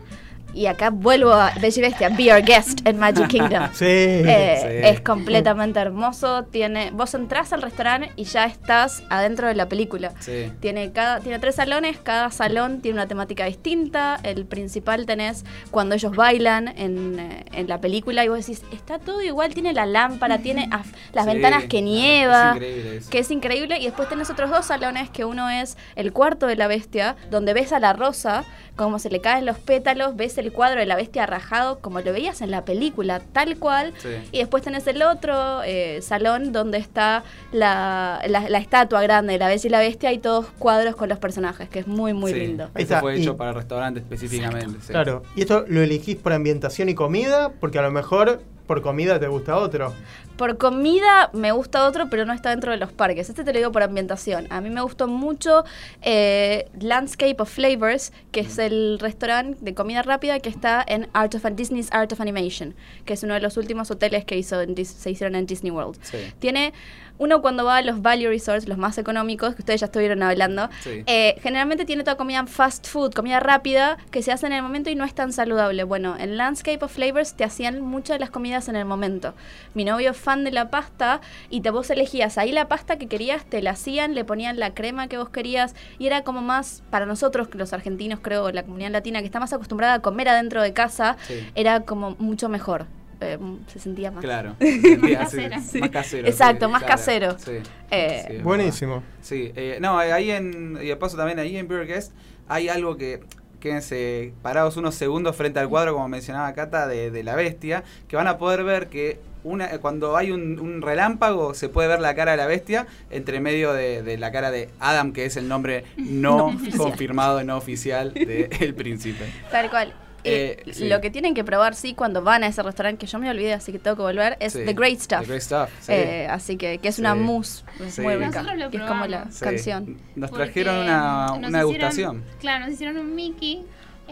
Y acá vuelvo a Bella y Bestia, Be Our Guest en Magic Kingdom. Sí. Eh, Sí. Es completamente hermoso. Tiene, vos entrás al restaurante y ya estás adentro de la película. Sí. Tiene, cada, tiene tres salones, cada salón tiene una temática distinta. El principal tenés cuando ellos bailan en, eh, en la película y vos decís, está todo igual, tiene la lámpara, tiene las Sí, ventanas que es nieva, increíble eso. que es increíble. Y después tenés otros dos salones, que uno es el cuarto de la bestia, donde ves a la rosa, como se le caen los pétalos, ves el cuadro de la bestia rajado, como lo veías en la película, tal cual. Sí. Y después tenés el otro eh, salón donde está la, la- la estatua grande de la Bella y la Bestia y todos cuadros con los personajes, que es muy, muy Sí. lindo. Ahí Eso está, fue y- hecho para restaurante específicamente. sí. Claro. ¿Y esto lo elegís por ambientación y comida? Porque a lo mejor por comida te gusta otro. Por comida me gusta otro, pero no está dentro de los parques. Este te lo digo por ambientación. A mí me gustó mucho eh, Landscape of Flavors, que es el restaurante de comida rápida que está en Art of Disney's Art of Animation, que es uno de los últimos hoteles que hizo en se hicieron en Disney World. Sí. Tiene uno cuando va a los value resorts, los más económicos, que ustedes ya estuvieron hablando, Sí. eh, generalmente tiene toda comida fast food, comida rápida, que se hace en el momento y no es tan saludable. Bueno, en Landscape of Flavors te hacían muchas de las comidas en el momento. Mi novio es fan de la pasta y te vos elegías ahí la pasta que querías, te la hacían, le ponían la crema que vos querías y era como más, para nosotros, los argentinos creo, la comunidad latina que está más acostumbrada a comer adentro de casa, Sí. era como mucho mejor. Eh, se sentía más. Claro. Sí, casero. sí, Más casero. Exacto, sí, más claro. casero. Sí. Eh, Buenísimo. Sí, eh, no, ahí en, y de paso también ahí en Beer Guest hay algo que, quédense parados unos segundos frente al cuadro, como mencionaba Cata, de, de la bestia, que van a poder ver que una, eh, cuando hay un, un relámpago se puede ver la cara de la bestia entre medio de, de la cara de Adam, que es el nombre no, confirmado, no oficial del príncipe. Tal cual. Eh, Eh, sí. Lo que tienen que probar, sí, cuando van a ese restaurante, que yo me olvidé, así que tengo que volver, es Sí, The Great Stuff. The Great Stuff, sí. Eh, así que, que es una mousse es Sí. muy rica. Nosotros lo que es como la canción. Nos trajeron una, nos una hicieron- degustación. Claro, nos hicieron un Mickey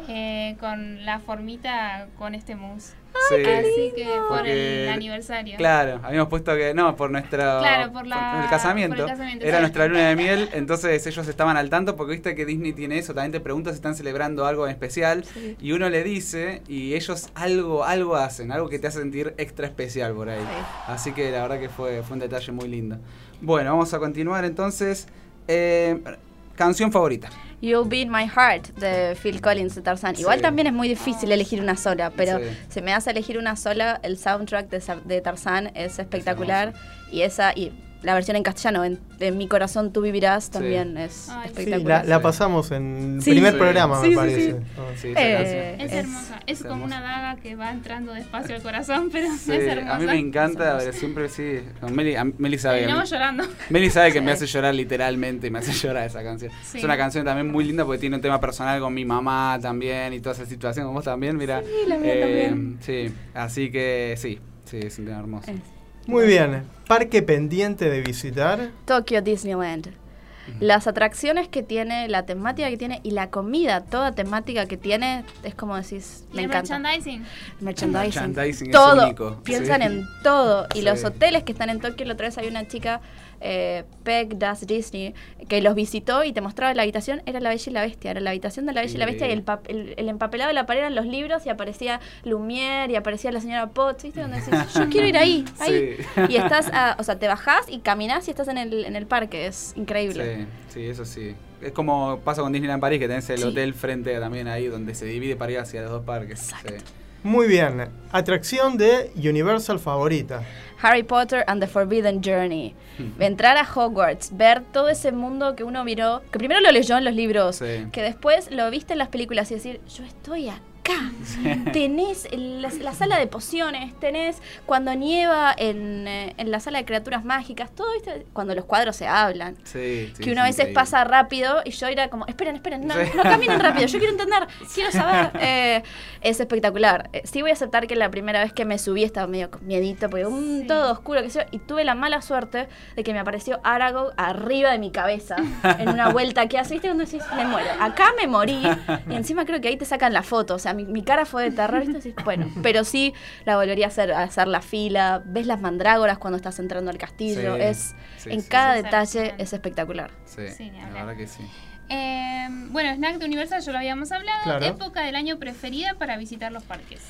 eh, con la formita con este mousse. Sí. Así que por Porque- el aniversario. Claro, habíamos puesto que no, por nuestro Claro, por la- el casamiento. por el casamiento, Era nuestra luna de miel, entonces ellos estaban al tanto porque viste que Disney tiene eso, también te preguntas si están celebrando algo en especial y uno le dice y ellos algo algo hacen, algo que te hace sentir extra especial por ahí. Así que la verdad que fue fue un detalle muy lindo. Bueno, vamos a continuar entonces. Eh, canción favorita. You'll Be in My Heart de Phil Collins de Tarzan. Igual también es muy difícil elegir una sola, pero Sí. si me das a elegir una sola, el soundtrack de, de Tarzan es espectacular y esa y la versión en castellano, en, en Mi corazón tú vivirás, también es Ay, sí. Sí, espectacular. la, pasamos en el Sí. primer Sí. programa, Sí, me sí, parece. sí. Sí, esa Eh. Es, Es- hermosa, es, es como hermosa. una daga que va entrando despacio al corazón, pero Sí, es hermosa. a mí me encanta, siempre sí. con Meli, a- Meli sabe. llorando. Meli sabe que me hace llorar literalmente, me hace llorar esa canción. Sí. Es una canción también muy linda porque tiene un tema personal con mi mamá también y toda esa situación, con vos también, mira. Sí, la mía también. Sí, así que sí, sí, es un tema hermoso. Es- Muy bien. Parque pendiente de visitar. Tokyo Disneyland. Las atracciones que tiene, la temática que tiene y la comida, toda temática que tiene, es como decís, me el encanta. merchandising. Merchandising. Merchandising es todo. único, Piensan sí. en todo. Y Sí. los hoteles que están en Tokio, la otra vez había una chica, eh, Peg Das Disney, que los visitó y te mostraba la habitación, era la Bella y la Bestia. Era la habitación de la Bella y la Bestia y el, el, el empapelado de la pared eran los libros y aparecía Lumière y aparecía la señora Potts. ¿Viste? Donde decís, yo quiero ir ahí. ahí. Sí. Y estás, a- o sea, te bajás y caminás y estás en el, en el parque. Es increíble. Sí, sí, eso sí. Es como pasa con Disneyland París, que tenés el Sí. hotel frente también ahí, donde se divide para ir hacia los dos parques. Sí. Muy bien. Atracción de Universal favorita. Harry Potter and the Forbidden Journey. Entrar a Hogwarts, ver todo ese mundo que uno miró, que primero lo leyó en los libros, Sí. que después lo viste en las películas y decir, yo estoy acá. Tenés el- la, la sala de pociones, tenés cuando nieva en, eh, en la sala de criaturas mágicas, todo ¿viste? cuando los cuadros se hablan. Sí, sí, que uno a veces pasa rápido y yo era como, esperen, esperen, no, Sí. no caminen rápido, yo quiero entender, quiero saber. Eh, es espectacular. Eh, sí voy a aceptar que la primera vez que me subí estaba medio con miedito, porque un Sí. todo oscuro, que sé yo, y tuve la mala suerte de que me apareció Aragog arriba de mi cabeza en una vuelta que hace, ¿viste? Cuando decís, me muero. Acá me morí y encima creo que ahí te sacan la foto, o sea, mi, mi cara fue de terror, bueno, pero sí la volvería a hacer, a hacer la fila, ves las mandrágoras cuando estás entrando al castillo, Sí, es... sí, en sí, cada sí. detalle es espectacular. Sí, la verdad que sí. Eh, bueno, snack de Universal ya lo habíamos hablado. Claro. Época del año preferida para visitar los parques.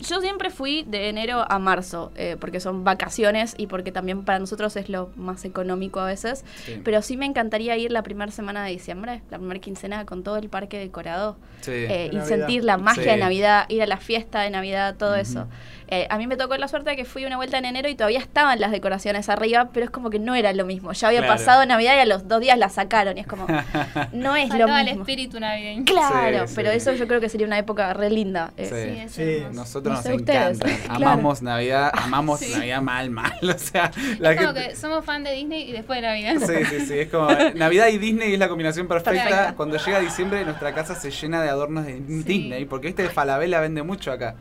Yo siempre fui de enero a marzo, eh, porque son vacaciones y porque también para nosotros es lo más económico a veces. Sí. Pero sí me encantaría ir la primera semana de diciembre, la primera quincena, con todo el parque decorado. Sí. eh, y Navidad. sentir la magia Sí. de Navidad, ir a la fiesta de Navidad, todo eso. Eh, a mí me tocó la suerte de que fui una vuelta en enero y todavía estaban las decoraciones arriba, pero es como que no era lo mismo. Ya había Claro. pasado Navidad y a los dos días la sacaron y es como, no es lo Faltaba el mismo. espíritu navideño. Claro, Sí, pero sí. eso yo creo que sería una época re linda. eh. Sí. Sí. Nosotros No nos ustedes. encanta. Claro. Amamos Navidad, amamos Sí. Navidad mal, mal. O sea, la Es como gente. que somos fan de Disney y después de Navidad. Sí, sí, sí. Es como Navidad y Disney es la combinación perfecta. Perfecta. Cuando llega diciembre, nuestra casa se llena de adornos de Disney. Porque este de Falabella vende mucho acá.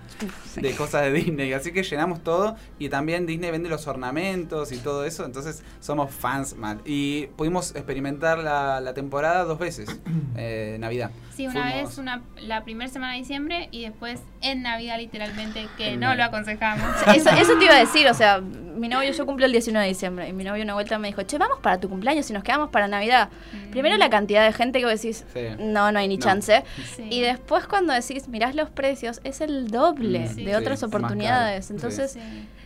De cosas de Disney. Así que llenamos todo. Y también Disney vende los ornamentos y todo eso. Entonces somos fans mal. Y pudimos experimentar la, la temporada dos veces. eh, Navidad. Sí, una Fuimos- vez una, la primera semana de diciembre y después en Navidad literalmente, que En no Navidad. lo aconsejamos. Eso, eso te iba a decir, o sea, mi novio, yo cumplo el 19 de diciembre y mi novio una vuelta me dijo, che, vamos para tu cumpleaños y nos quedamos para Navidad. Mm. Primero la cantidad de gente que vos decís, Sí. no, no hay ni No. chance. Sí. Y después cuando decís, mirás los precios, es el doble Mm, Sí. de otras sí, más oportunidades. Entonces, Sí.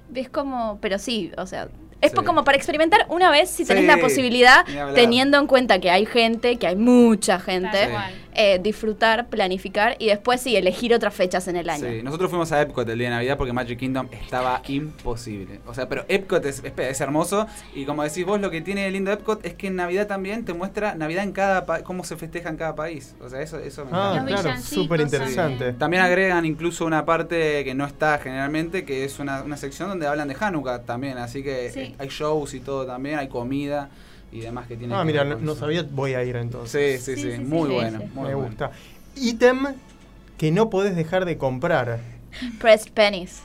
ves como, pero sí, o sea, es Sí. como para experimentar una vez si tenés Sí, la posibilidad, teniendo en cuenta que hay gente, que hay mucha gente, eh, disfrutar, planificar y después sí, elegir otras fechas en el año. Sí, nosotros fuimos a Epcot el día de Navidad porque Magic Kingdom estaba imposible. O sea, pero Epcot es, es, es hermoso y como decís vos, lo que tiene de lindo Epcot es que en Navidad también te muestra Navidad en cada país, cómo se festeja en cada país. O sea, eso, eso me Ah, encanta. Claro, súper interesante. también. También agregan incluso una parte que no está generalmente, que es una, una sección donde hablan de Hanukkah también. Así que Sí. Hay shows y todo también, hay comida y demás que tiene Ah, que mira, no, sabía, voy a ir entonces. Sí, sí, sí, Sí, sí, muy sí, bueno. sí. muy Me bueno. gusta. Ítem que no podés dejar de comprar. Press pennies.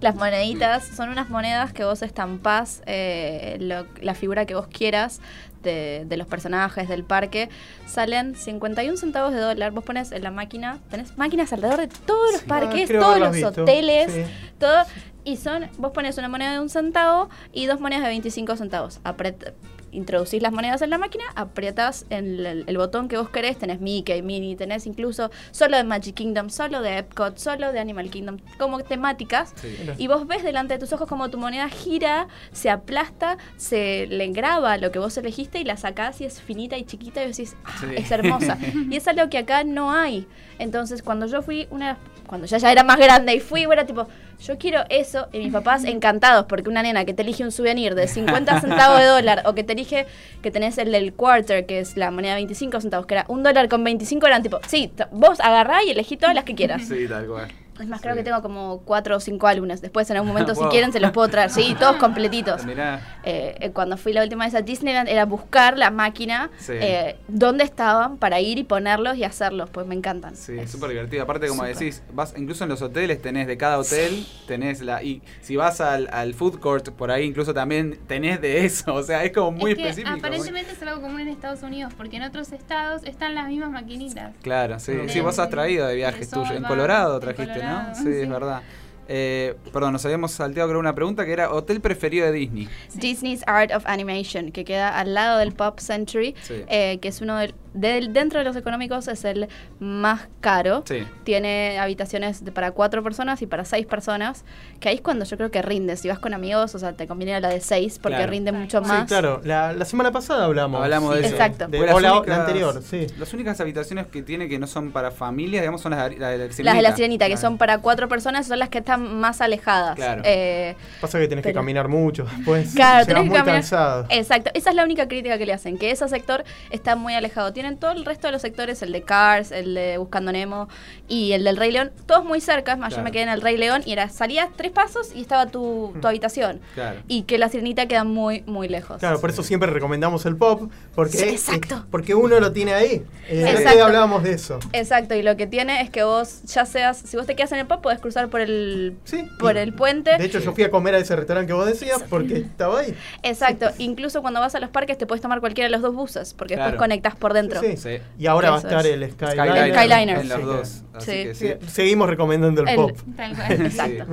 Las moneditas son unas monedas que vos estampás eh, lo- la figura que vos quieras. de, de los personajes del parque, salen 51 centavos de dólar. Vos pones en la máquina, tenés máquinas alrededor de todos los parques, Ah, todos los visto, hoteles, sí. todo. Y son, vos pones una moneda de un centavo y dos monedas de 25 centavos. Apret- introducís las monedas en la máquina, aprietas el, el- el botón que vos querés, tenés Mickey, Minnie, tenés incluso solo de Magic Kingdom, solo de Epcot, solo de Animal Kingdom, como temáticas. Y vos ves delante de tus ojos como tu moneda gira, se aplasta, se le engraba lo que vos elegiste y la sacás y es finita y chiquita y decís, "Ah, Sí. es hermosa. y es algo que acá no hay. Entonces, cuando yo fui, una cuando ya ya era más grande y fui, era tipo, yo quiero eso. Y mis papás encantados, porque una nena que te elige un souvenir de 50 centavos de dólar o que te elige que tenés el del quarter, que es la moneda de 25 centavos, que era un dólar con 25, eran tipo, sí, vos agarrá y elegí todas las que quieras. Sí, tal cual. Es más, Sí. creo que tengo como cuatro o cinco álbumes. Después, en algún momento, si quieren, se los puedo traer. Sí, todos completitos. Mirá. Eh, eh, cuando fui la última vez a Disneyland era buscar la máquina, Sí. eh, dónde estaban para ir y ponerlos y hacerlos, pues me encantan. Sí, Es- súper divertido. Aparte, como decís, vas incluso en los hoteles tenés de cada hotel, tenés la... Y si vas al, al food court, por ahí incluso también tenés de eso. O sea, es como muy es que específico. muy- aparentemente es algo común en Estados Unidos, porque en otros estados están las mismas maquinitas. Claro, sí. De- Sí, vos has traído de viajes tuyos. En Colorado trajiste, Colorado, ¿no? Sí, sí. es verdad. Eh, perdón, nos habíamos salteado creo una pregunta que era hotel preferido de Disney. Disney's Art of Animation, que queda al lado del Pop Century, Sí. eh, que es uno del, del- dentro de los económicos es el más caro. Sí. Tiene habitaciones de- para cuatro personas y para seis personas, que ahí es cuando yo creo que rinde. Si vas con amigos, o sea, te conviene a la de seis porque Claro. rinde mucho Sí, más. claro. La, la semana pasada hablamos. Hablamos de Sí, eso. Exacto. de- o la, únicas- anterior, sí. Las únicas habitaciones que tiene que no son para familias, digamos, son las de la, de la Las de la Sirenita. sirenita, que son para cuatro personas, son las que están más alejadas. Claro. Eh, Pasa que tenés que caminar mucho después. Claro, tenés que muy caminar. cansado. Exacto, esa es la única crítica que le hacen, que ese sector está muy alejado. Tienen todo el resto de los sectores, el de Cars, el de Buscando Nemo y el del Rey León, todos muy cerca. Es más, yo me quedé en el Rey León y era salías tres pasos y estaba tu, tu habitación. Claro. Y que la sirenita queda muy, muy lejos. Claro, por eso siempre recomendamos el pop, porque, Sí, exacto. porque uno lo tiene ahí. Eh, día hablábamos de eso. Exacto, y lo que tiene es que vos ya seas, si vos te quedas en el pop, podés cruzar por el, Sí. por el puente. De hecho, yo fui a comer a ese restaurante que vos decías porque estaba ahí. Exacto, incluso cuando vas a los parques te puedes tomar cualquiera de los dos buses, porque Claro. después conectás por dentro. Sí. Sí. Y ahora va a estar es. el Skyliner. Skyliner. El Skyliner. En los Sí, dos. Así Sí. que Sí, sí. Seguimos recomendando el, El- pop. Tal cual. Exacto.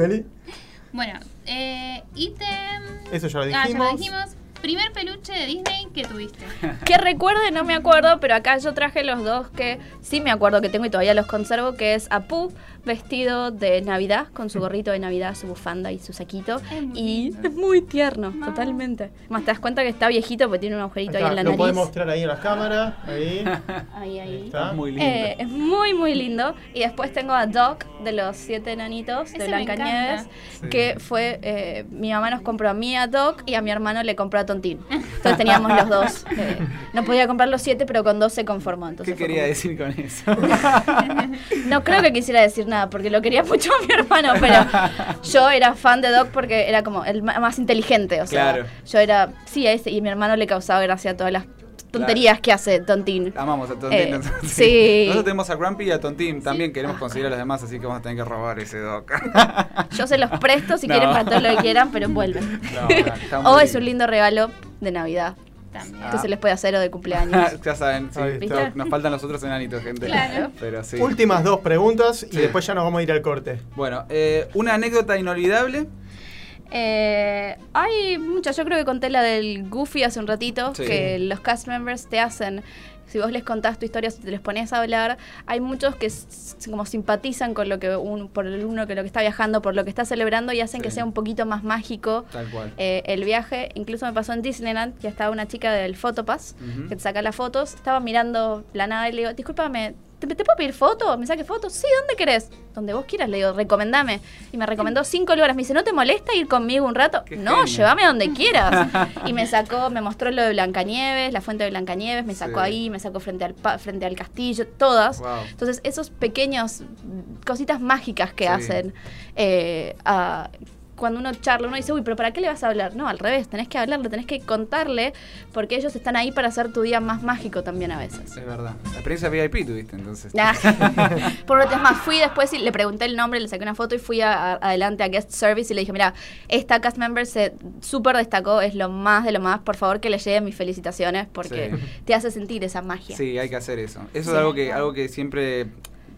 Bueno, eh, ítem. Eso ya lo Ah, ya dijimos. lo dijimos. Primer peluche de Disney que tuviste. Que recuerde, no me acuerdo, pero acá yo traje los dos que sí me acuerdo que tengo y todavía los conservo, que es Apu vestido de Navidad, con su gorrito de Navidad, su bufanda y su saquito. Es Y lindo. es muy tierno, No. totalmente. Más te das cuenta que está viejito porque tiene un agujerito ahí en la lo nariz. podés mostrar ahí en las cámaras. Ahí. Ahí, ahí. Está. Muy lindo. Eh, es muy, muy lindo. Y después tengo a Doc de los siete enanitos de Ese Blancanieves. Sí. que fue. eh, mi mamá nos compró a mí a Doc y a mi hermano le compró a Tontín. Entonces teníamos los dos. eh, no podía comprar los siete, pero con dos se conformó. Entonces ¿Qué quería como- decir con eso? No creo que quisiera decir nada, porque lo quería mucho a mi hermano, pero yo era fan de Doc porque era como el más inteligente. O sea, Claro. yo era. Sí, a ese, y a mi hermano le causaba gracia todas las tonterías que hace Tontín. Amamos a Tontín. Eh, entonces. sí. Nosotros tenemos a Grumpy y a Tontín. También queremos conseguir a los demás, así que vamos a tener que robar ese doc. Yo se los presto si No. quieren para todo lo que quieran, pero vuelven. No, o es un lindo regalo de Navidad También. que se les puede hacer o de cumpleaños. ya saben, sí. Está. Nos faltan los otros enanitos, gente. Claro. Pero sí. Últimas dos preguntas y Sí. después ya nos vamos a ir al corte. Bueno, eh, una anécdota inolvidable. Eh, hay muchas, yo creo que conté la del Goofy hace un ratito, Sí. que los cast members te hacen, si vos les contás tu historia, si te les pones a hablar, hay muchos que como simpatizan con lo que un, por el uno que lo que está viajando, por lo que está celebrando y hacen que sea un poquito más mágico Tal cual. eh, el viaje. Incluso me pasó en Disneyland, que estaba una chica del Photopass, que te saca las fotos, estaba mirando la nada y le digo, discúlpame, ¿te, te puedo pedir foto? ¿Me saque fotos? Sí, ¿dónde querés? Donde vos quieras, le digo, recomendame. Y me recomendó cinco lugares. Me dice, ¿no te molesta ir conmigo un rato? Qué no, genio. llévame a donde quieras. y me sacó, me mostró lo de Blancanieves, la fuente de Blancanieves, me sacó Sí. ahí, me sacó frente al, pa- frente al castillo, todas. Wow. Entonces, esos pequeños cositas mágicas que Sí. hacen, eh, a- cuando uno charla, uno dice, uy, pero ¿para qué le vas a hablar? No, al revés, tenés que hablarle, tenés que contarle, porque ellos están ahí para hacer tu día más mágico también a veces. Es verdad. La experiencia VIP tuviste entonces. Ah. Por lo más, fui después y le pregunté el nombre, le saqué una foto y fui a- a- adelante a Guest Service y le dije, mira, esta cast member se súper destacó, es lo más de lo más, por favor que le lleguen mis felicitaciones porque Sí. te hace sentir esa magia. Sí, hay que hacer eso. Eso Sí. es algo que, algo que siempre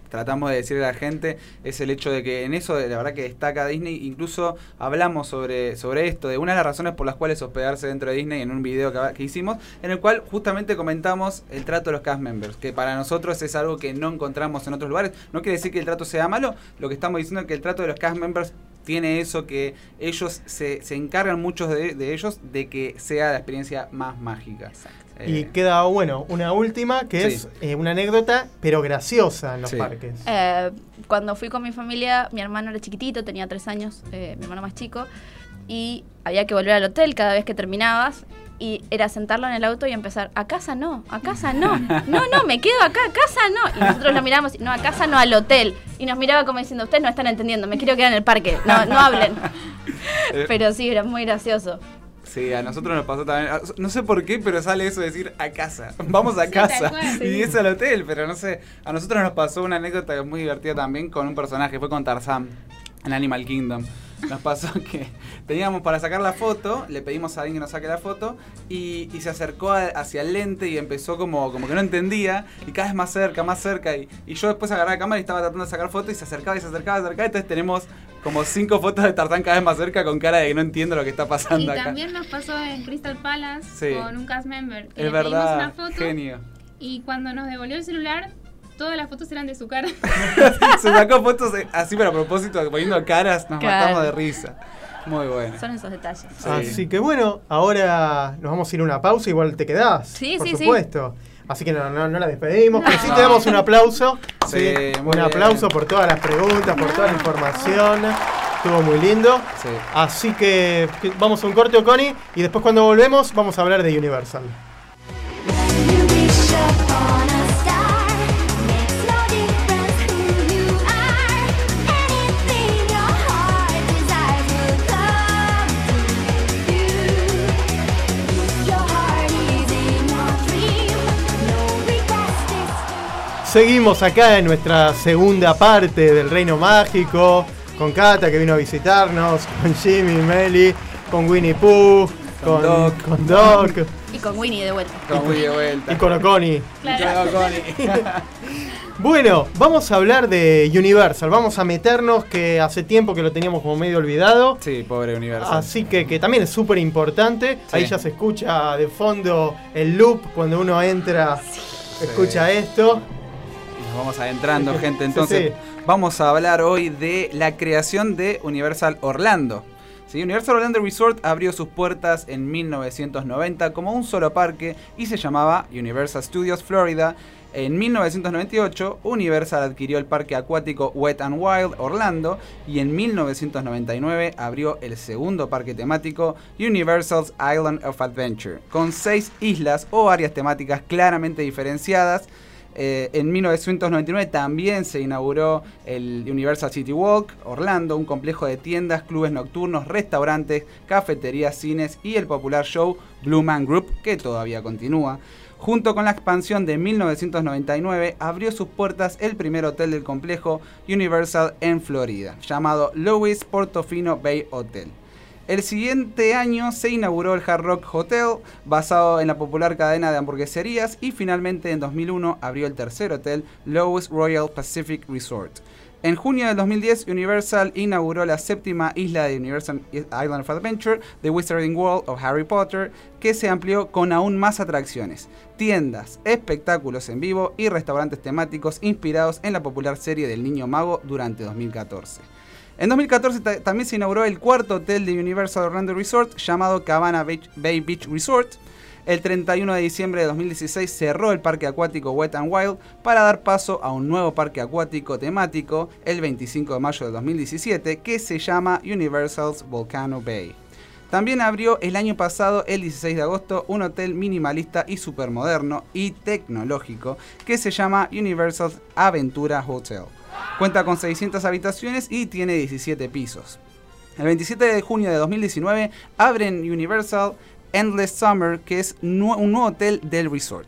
tratamos de decirle a la gente, es el hecho de que en eso, la verdad que destaca Disney, incluso hablamos sobre, sobre esto, de una de las razones por las cuales hospedarse dentro de Disney en un video que, hicimos, en el cual justamente comentamos el trato de los cast members, que para nosotros es algo que no encontramos en otros lugares. No quiere decir que el trato sea malo, lo que estamos diciendo es que el trato de los cast members tiene eso que ellos se, se encargan muchos de, de ellos de que sea la experiencia más mágica. Y Eh, queda, bueno, una última que Sí. es eh, una anécdota, pero graciosa en los Sí. parques. Eh, cuando fui con mi familia, mi hermano era chiquitito, tenía tres años, eh, mi hermano más chico, y había que volver al hotel cada vez que terminabas. Y era sentarlo en el auto y empezar, a casa no, a casa no, no, no, me quedo acá, a casa no. Y nosotros lo miramos, y, no, a casa no, al hotel. Y nos miraba como diciendo, ustedes no están entendiendo, me quiero quedar en el parque, no, no hablen. Pero sí, era muy gracioso. Sí, a nosotros nos pasó también. No sé por qué, pero sale eso de decir a casa. Vamos a Sí, casa. Y es al hotel, pero no sé. A nosotros nos pasó una anécdota muy divertida también con un personaje. Fue con Tarzán en Animal Kingdom. Nos pasó que teníamos para sacar la foto, le pedimos a alguien que nos saque la foto y, y se acercó a- hacia el lente y empezó como, como que no entendía y cada vez más cerca, más cerca y, y yo después agarré la cámara y estaba tratando de sacar fotos y se acercaba y se acercaba, se acercaba, entonces tenemos como cinco fotos de Tarzán cada vez más cerca con cara de que no entiendo lo que está pasando Y acá. también nos pasó en Crystal Palace Sí. con un cast member. Que Es le pedimos verdad, una foto genio. y cuando nos devolvió el celular, todas las fotos eran de su cara. Se sacó fotos así, pero a propósito, poniendo caras, nos Claro. matamos de risa. Muy bueno. Son esos detalles. Sí. Así que bueno, ahora nos vamos a ir a una pausa, igual te quedás. Sí, por sí, sí. supuesto. Así que no, no, no la despedimos, pero sí te damos un aplauso. Sí, Sí, muy un bien. aplauso por todas las preguntas, por toda la información. Estuvo muy lindo. Sí. Así que que vamos a un corte, Connie, y después cuando volvemos vamos a hablar de Universal. Seguimos acá en nuestra segunda parte del Reino Mágico, con Kata que vino a visitarnos, con Jimmy, Meli, con Winnie Pooh, Con con, Doc. con Doc Y con Winnie de vuelta. Con muy de vuelta. y con Oconi. Claro. Bueno, vamos a hablar de Universal, vamos a meternos que hace tiempo que lo teníamos como medio olvidado. Sí, pobre universo. Así que, que también es súper importante. Ahí ya se escucha de fondo el loop cuando uno entra, escucha esto. Nos vamos adentrando, gente. Sí, Entonces, sí. vamos a hablar hoy de la creación de Universal Orlando. Sí, Universal Orlando Resort abrió sus puertas en 1990 como un solo parque y se llamaba Universal Studios Florida. En 1998, Universal adquirió el parque acuático Wet and Wild Orlando y en 1999 abrió el segundo parque temático Universal's Island of Adventure, con seis islas o áreas temáticas claramente diferenciadas eh, en 1999 también se inauguró el Universal City Walk Orlando, un complejo de tiendas, clubes nocturnos, restaurantes, cafeterías, cines y el popular show Blue Man Group, que todavía continúa. Junto con la expansión de 1999, abrió sus puertas el primer hotel del complejo Universal en Florida, llamado Louis Portofino Bay Hotel. El siguiente año se inauguró el Hard Rock Hotel, basado en la popular cadena de hamburgueserías, y finalmente en 2001 abrió el tercer hotel, Lowe's Royal Pacific Resort. En junio del 2010, Universal inauguró la séptima isla de Universal Island of Adventure, The Wizarding World of Harry Potter, que se amplió con aún más atracciones, tiendas, espectáculos en vivo y restaurantes temáticos inspirados en la popular serie del Niño Mago durante 2014. En 2014 ta- también se inauguró el cuarto hotel de Universal Orlando Resort llamado Cabana Beach- Bay Beach Resort. El 31 de diciembre de 2016 cerró el parque acuático Wet and Wild para dar paso a un nuevo parque acuático temático el 25 de mayo de 2017 que se llama Universal's Volcano Bay. También abrió el año pasado, el 16 de agosto, un hotel minimalista y supermoderno y tecnológico que se llama Universal Aventura Hotel. Cuenta con 600 habitaciones y tiene 17 pisos. El 27 de junio de 2019 abren Universal Endless Summer, que es un nuevo hotel del resort.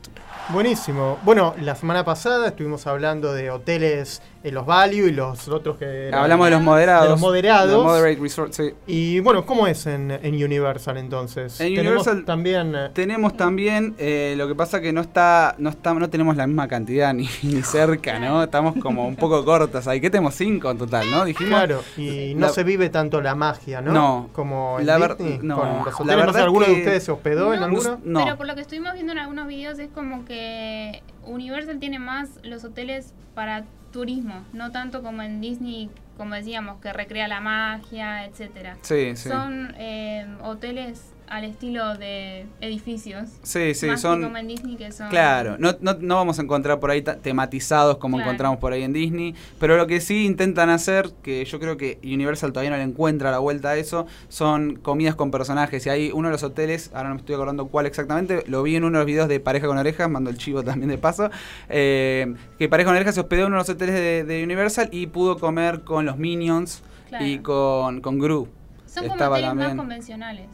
Buenísimo. Bueno, la semana pasada estuvimos hablando de hoteles en los value y los otros que... eran- Hablamos de los moderados. De los moderados. Los moderate resort, sí. Y bueno, ¿cómo es en, en Universal entonces? En Tenemos Universal- también... eh, Tenemos también, eh, lo que pasa que no está, no está, no tenemos la misma cantidad ni, ni cerca, ¿no? Estamos como un poco cortas ahí. ¿Qué tenemos? Cinco en total, ¿no? Dijimos. Claro, y no La- se vive tanto la magia, ¿no? No. Como en La ver- Disney, no. con los La hoteles. No sé, verdad ¿Alguno de que- ustedes se hospedó en No. alguno? No. Pero por lo que estuvimos viendo en algunos videos es como que Universal tiene más los hoteles para turismo, no tanto como en Disney, como decíamos, que recrea la magia, etcétera. Sí, sí. Son eh, hoteles al estilo de edificios. Sí, sí, más son. que como en Disney que son... Claro, no, no, no vamos a encontrar por ahí tematizados como Claro. encontramos por ahí en Disney, pero lo que sí intentan hacer, que yo creo que Universal todavía no le encuentra la vuelta a eso, son comidas con personajes. Y hay uno de los hoteles, ahora no me estoy acordando cuál exactamente, lo vi en uno de los videos de Pareja con Orejas, mando el chivo también de paso, eh, que Pareja con Orejas se hospedó en uno de los hoteles de, de Universal y pudo comer con los Minions Claro. y con, con Gru. Son como Estaba hoteles más convencionales.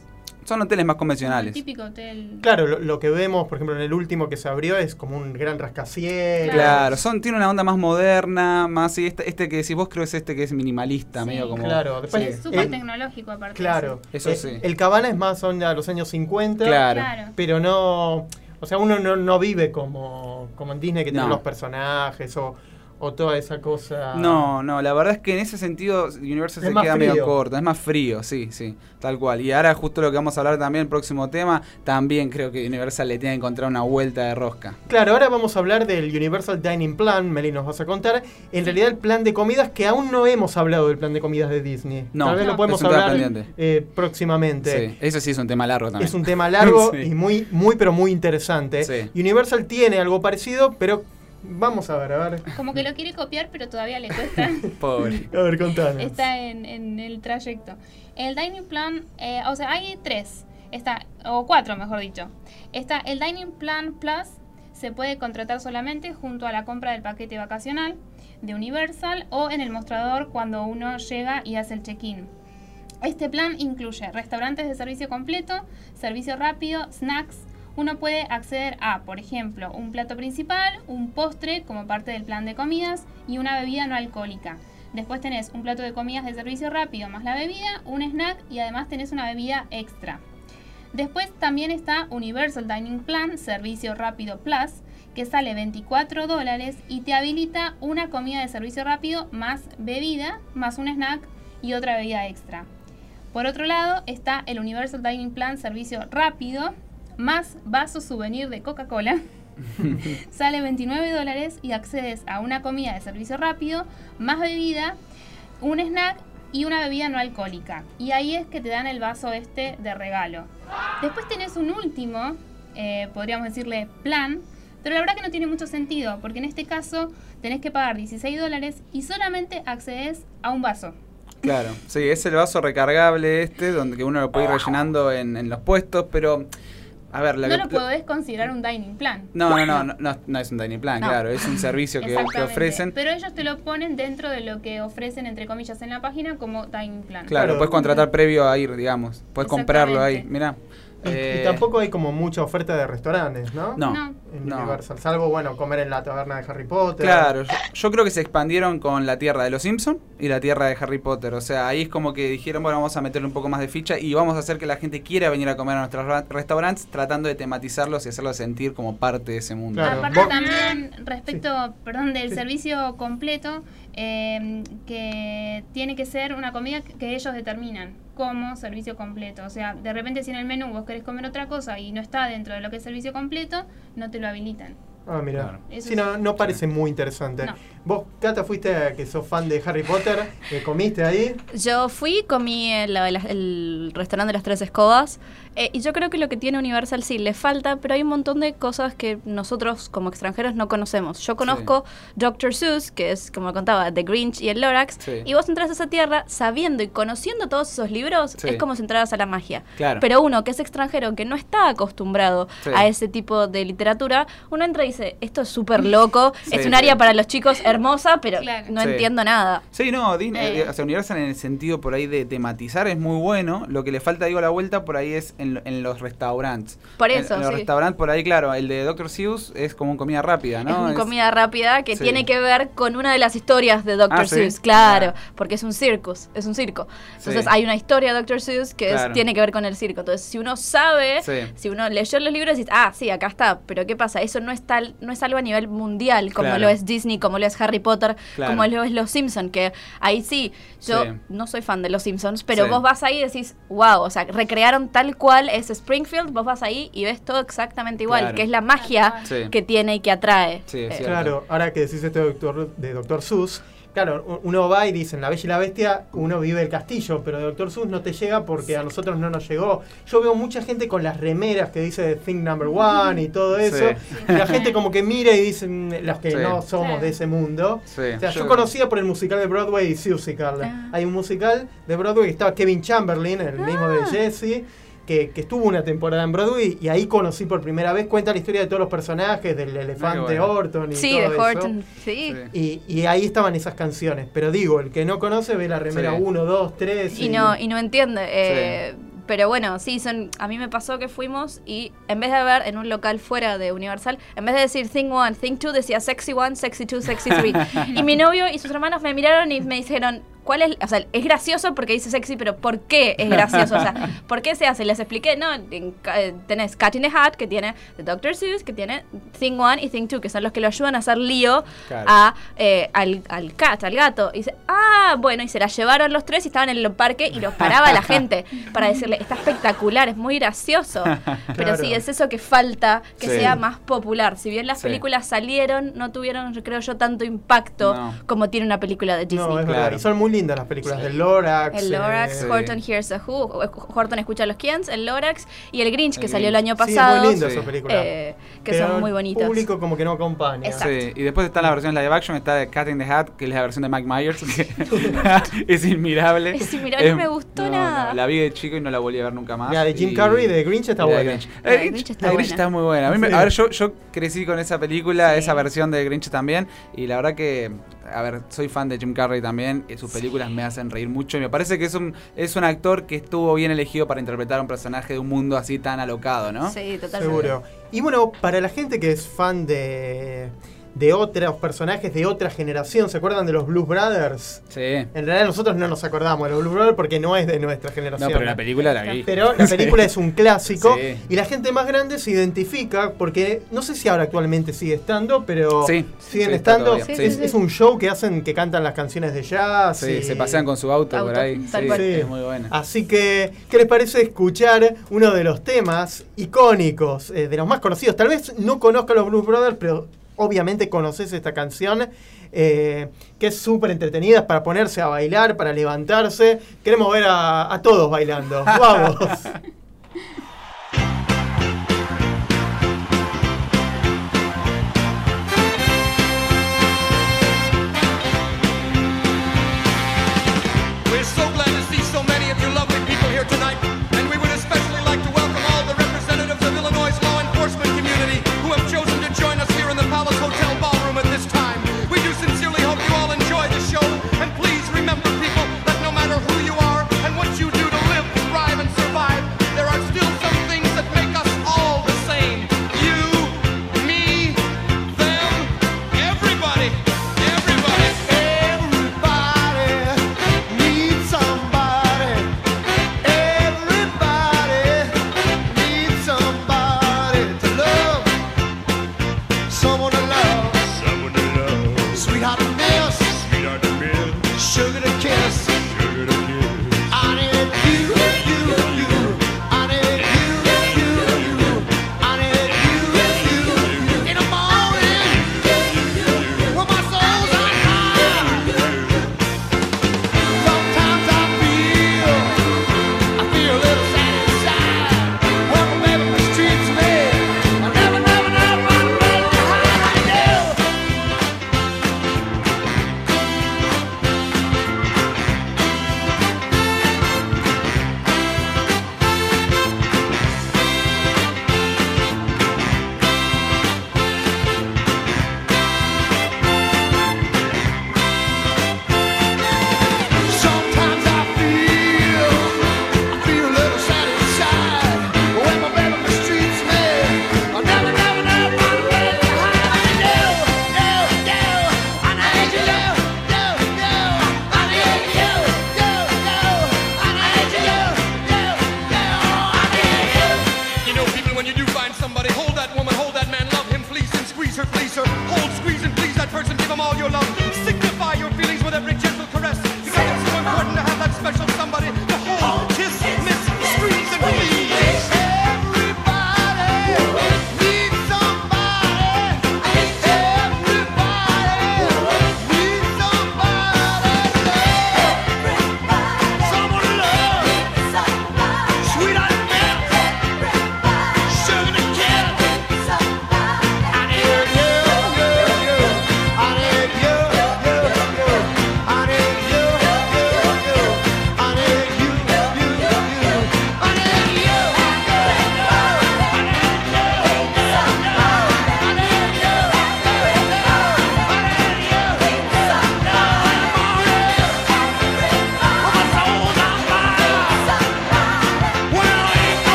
Son hoteles más El convencionales. típico hotel. Claro, lo, lo que vemos, por ejemplo, en el último que se abrió es como un gran rascacielos. Claro, son, tiene una onda más moderna, más este, este que decís vos creo es este que es minimalista, Sí. medio como. Claro, después- Es súper Eh, tecnológico aparte. Claro. Eso Eh, sí. El Cabana es más onda los años 50. Claro. Claro. Pero no. O sea, uno no, no vive como, como en Disney que tiene los personajes o, o toda esa cosa. No, no, la verdad es que en ese sentido Universal Es se queda medio corto, es más frío, sí, sí, tal cual. Y ahora justo lo que vamos a hablar también, el próximo tema, también creo que Universal le tiene que encontrar una vuelta de rosca. Claro, ahora vamos a hablar del Universal Dining Plan. Meli nos vas a contar. En realidad, el plan de comidas, que aún no hemos hablado del plan de comidas de Disney. No, Tal vez no. lo podemos hablar eh, próximamente. Sí, eso sí es un tema largo también. Es un tema largo Sí. y muy, muy, pero muy interesante. Sí. Universal tiene algo parecido, pero vamos a ver, a ver. Como que lo quiere copiar, pero todavía le cuesta. Pobre. A ver, contanos. Está en, en el trayecto. El dining plan, eh, o sea, hay tres, está, o cuatro mejor dicho. Está el dining plan plus, se puede contratar solamente junto a la compra del paquete vacacional de Universal o en el mostrador cuando uno llega y hace el check-in. Este plan incluye restaurantes de servicio completo, servicio rápido, snacks. Uno puede acceder a, por ejemplo, un plato principal, un postre como parte del plan de comidas y una bebida no alcohólica. Después tenés un plato de comidas de servicio rápido más la bebida, un snack y además tenés una bebida extra. Después también está Universal Dining Plan, servicio rápido plus, que sale 24 dólares y te habilita una comida de servicio rápido más bebida, más un snack y otra bebida extra. Por otro lado está el Universal Dining Plan, servicio rápido, más vaso souvenir de Coca-Cola. sale 29 dólares y accedes a una comida de servicio rápido, más bebida, un snack y una bebida no alcohólica. Y ahí es que te dan el vaso este de regalo. Después tenés un último, eh, podríamos decirle plan, pero la verdad que no tiene mucho sentido, porque en este caso tenés que pagar 16 dólares y solamente accedes a un vaso. Claro, sí, es el vaso recargable este, donde uno lo puede ir rellenando en, en los puestos, pero. A ver, la no que- lo podés considerar un dining plan. No, no, no, no, es un dining plan, No. claro, es un servicio que, que ofrecen. Pero ellos te lo ponen dentro de lo que ofrecen, entre comillas, en la página como dining plan. Claro, Claro. puedes contratar previo a ir, digamos. Puedes comprarlo ahí, mira. Y, y tampoco hay como mucha oferta de restaurantes, ¿no? Eh, No, No. En no. Universal. Salvo, bueno, comer en la taberna de Harry Potter. Claro, yo, yo creo que se expandieron con la tierra de los Simpsons y la tierra de Harry Potter. O sea, ahí es como que dijeron, bueno, vamos a meterle un poco más de ficha y vamos a hacer que la gente quiera venir a comer a nuestros ra- restaurantes tratando de tematizarlos y hacerlos sentir como parte de ese mundo. Claro. Aparte vos- también respecto, perdón, del Sí. servicio completo, eh, que tiene que ser una comida que- que ellos determinan como servicio completo. O sea, de repente si en el menú vos querés comer otra cosa y no está dentro de lo que es servicio completo, no te lo habilitan. Ah, mira. Claro. Sí, no, no parece muy interesante. No. Vos, Cata, fuiste que sos fan de Harry Potter, comiste ahí. Yo fui, comí el, el- el restaurante de las tres escobas eh, y yo creo que lo que tiene Universal sí le falta, pero hay un montón de cosas que nosotros como extranjeros no conocemos. Yo conozco Dr. Seuss, que es como contaba, The Grinch y el Lorax, Sí. y vos entras a esa tierra sabiendo y conociendo todos esos libros, Sí. es como si entraras a la magia. Claro. Pero uno que es extranjero, que no está acostumbrado Sí. a ese tipo de literatura, uno entra y dice, esto es súper loco, es Sí, un área sí. para los chicos hermosa, pero Claro. no Sí. entiendo nada. Sí, no, Disney, Eh. eh, o sea, Universal en el sentido por ahí de tematizar es muy bueno. Lo que le falta, digo, a la vuelta por ahí es en, en los restaurantes. Por En- eso, En, los sí. restaurantes por ahí, claro, el de Dr. Seuss es como un comida rápida, ¿no? es Es- comida rápida que Sí. tiene que ver con una de las historias de Dr. Ah, ¿sí? Seuss, claro, Ya. porque es un circus, es un circo. Entonces Sí. hay una historia de Dr. Seuss que es- Claro. tiene que ver con el circo. Entonces, si uno sabe, Sí. si uno leyó los libros, dices, ah, sí, acá está. Pero ¿qué pasa? Eso no es, tal, no es algo a nivel mundial, como Claro. lo es Disney, como lo es Harry Potter, Claro. como lo es Los Simpsons, que ahí sí, yo Sí. no soy fan de Los Simpsons, pero Sí. vos vas ahí y decís, wow, o sea, recrearon tal cual es Springfield, vos vas ahí y ves todo exactamente igual, Claro. que es la magia Sí. que tiene y que atrae. Sí, es Eh. Claro, ahora que decís esto de Doctor, de Doctor Seuss, claro, uno va y dice, en La Bella y la Bestia uno vive el castillo, pero de Doctor Seuss no te llega porque a nosotros no nos llegó. Yo veo mucha gente con las remeras que dice Thing Number One y todo eso, Sí. y la gente como que mira y dicen los que Sí. no somos de ese mundo. Sí, O sea, yo, yo- conocía por el musical de Broadway Musical. Ah. Hay un musical de Broadway que estaba Kevin Chamberlain, el mismo de Ah. Jesse, que, que estuvo una temporada en Broadway y ahí conocí por primera vez, cuenta la historia de todos los personajes, del elefante bueno. Orton y Sí, todo de eso. Horton, sí. Sí. Y, y ahí estaban esas canciones. Pero digo, el que no conoce ve la remera Sí. 1, 2, 3. Y no, y no entiende. eh, Pero bueno, sí, son, a mí me pasó que fuimos y en vez de ver en un local fuera de Universal, en vez de decir Thing 1, Thing 2, decía Sexy 1, Sexy 2, Sexy 3. y mi novio y sus hermanos me miraron y me dijeron, ¿cuál es? O sea, es gracioso porque dice sexy, pero ¿por qué es gracioso? O sea, ¿por qué se hace? Les expliqué, no, en ca- eh, tenés Cat in the Hat, que tiene The Dr. Seuss, que tiene Thing 1 y Thing 2, que son los que lo ayudan a hacer lío Claro. a, eh, al, al cat, al gato. Y dice, ah, bueno, y se la llevaron los tres y estaban en el parque y los paraba la gente para decirle, está espectacular, es muy gracioso. Pero Claro. sí, es eso que falta, que Sí. sea más popular. Si bien las Sí. películas salieron, no tuvieron, creo yo, tanto impacto No. como tiene una película de Disney. No, es verdad. Claro. Y son muy lindas las películas Sí. del Lorax. El Lorax, eh, Sí. Horton Hears a Who, Horton escucha a los Kiens, el Lorax y el Grinch que El salió el año Sí, es pasado. muy lindo Sí. esa película. eh, que Pero son muy el bonitas. público como que no acompaña. Exacto. Sí, y después está la versión live action, está de Cat in the Hat, que es la versión de Mike Myers, que es inmirable. Es inmirable, no me gustó nada. la vi de chico y no la volví a ver nunca más. La de Jim y- Carrey, de Grinch, está buena. Grinch. La de Eh, Grinch está la de Grinch buena. está muy buena. A, mí me- Sí. a ver, yo, yo crecí con esa película, Sí. esa versión de Grinch también, y la verdad que, a ver, soy fan de Jim Carrey también, y sus películas me hacen reír mucho, y me parece que es un, es un actor que estuvo bien elegido para interpretar a un personaje de un mundo así tan alocado, ¿no? Sí, totalmente. Seguro. Y bueno, para la gente que es fan de, de otros personajes de otra generación, ¿se acuerdan de los Blues Brothers? Sí. En realidad nosotros no nos acordamos de los Blues Brothers porque no es de nuestra No, generación. pero la película la vi. Pero la película es un clásico Sí. y la gente más grande se identifica porque no sé si ahora actualmente sigue estando, pero Sí, siguen estando. es, sí, sí. es un show que hacen que cantan las canciones de jazz. Sí, y- se pasean con su auto, por ahí. tal Sí, cual. es muy buena. Así que, ¿qué les parece escuchar uno de los temas icónicos, eh, de los más conocidos? Tal vez no conozca a los Blues Brothers, pero obviamente conoces esta canción, eh, que es súper entretenida para ponerse a bailar, para levantarse. Queremos ver a, a todos bailando. ¡Vamos!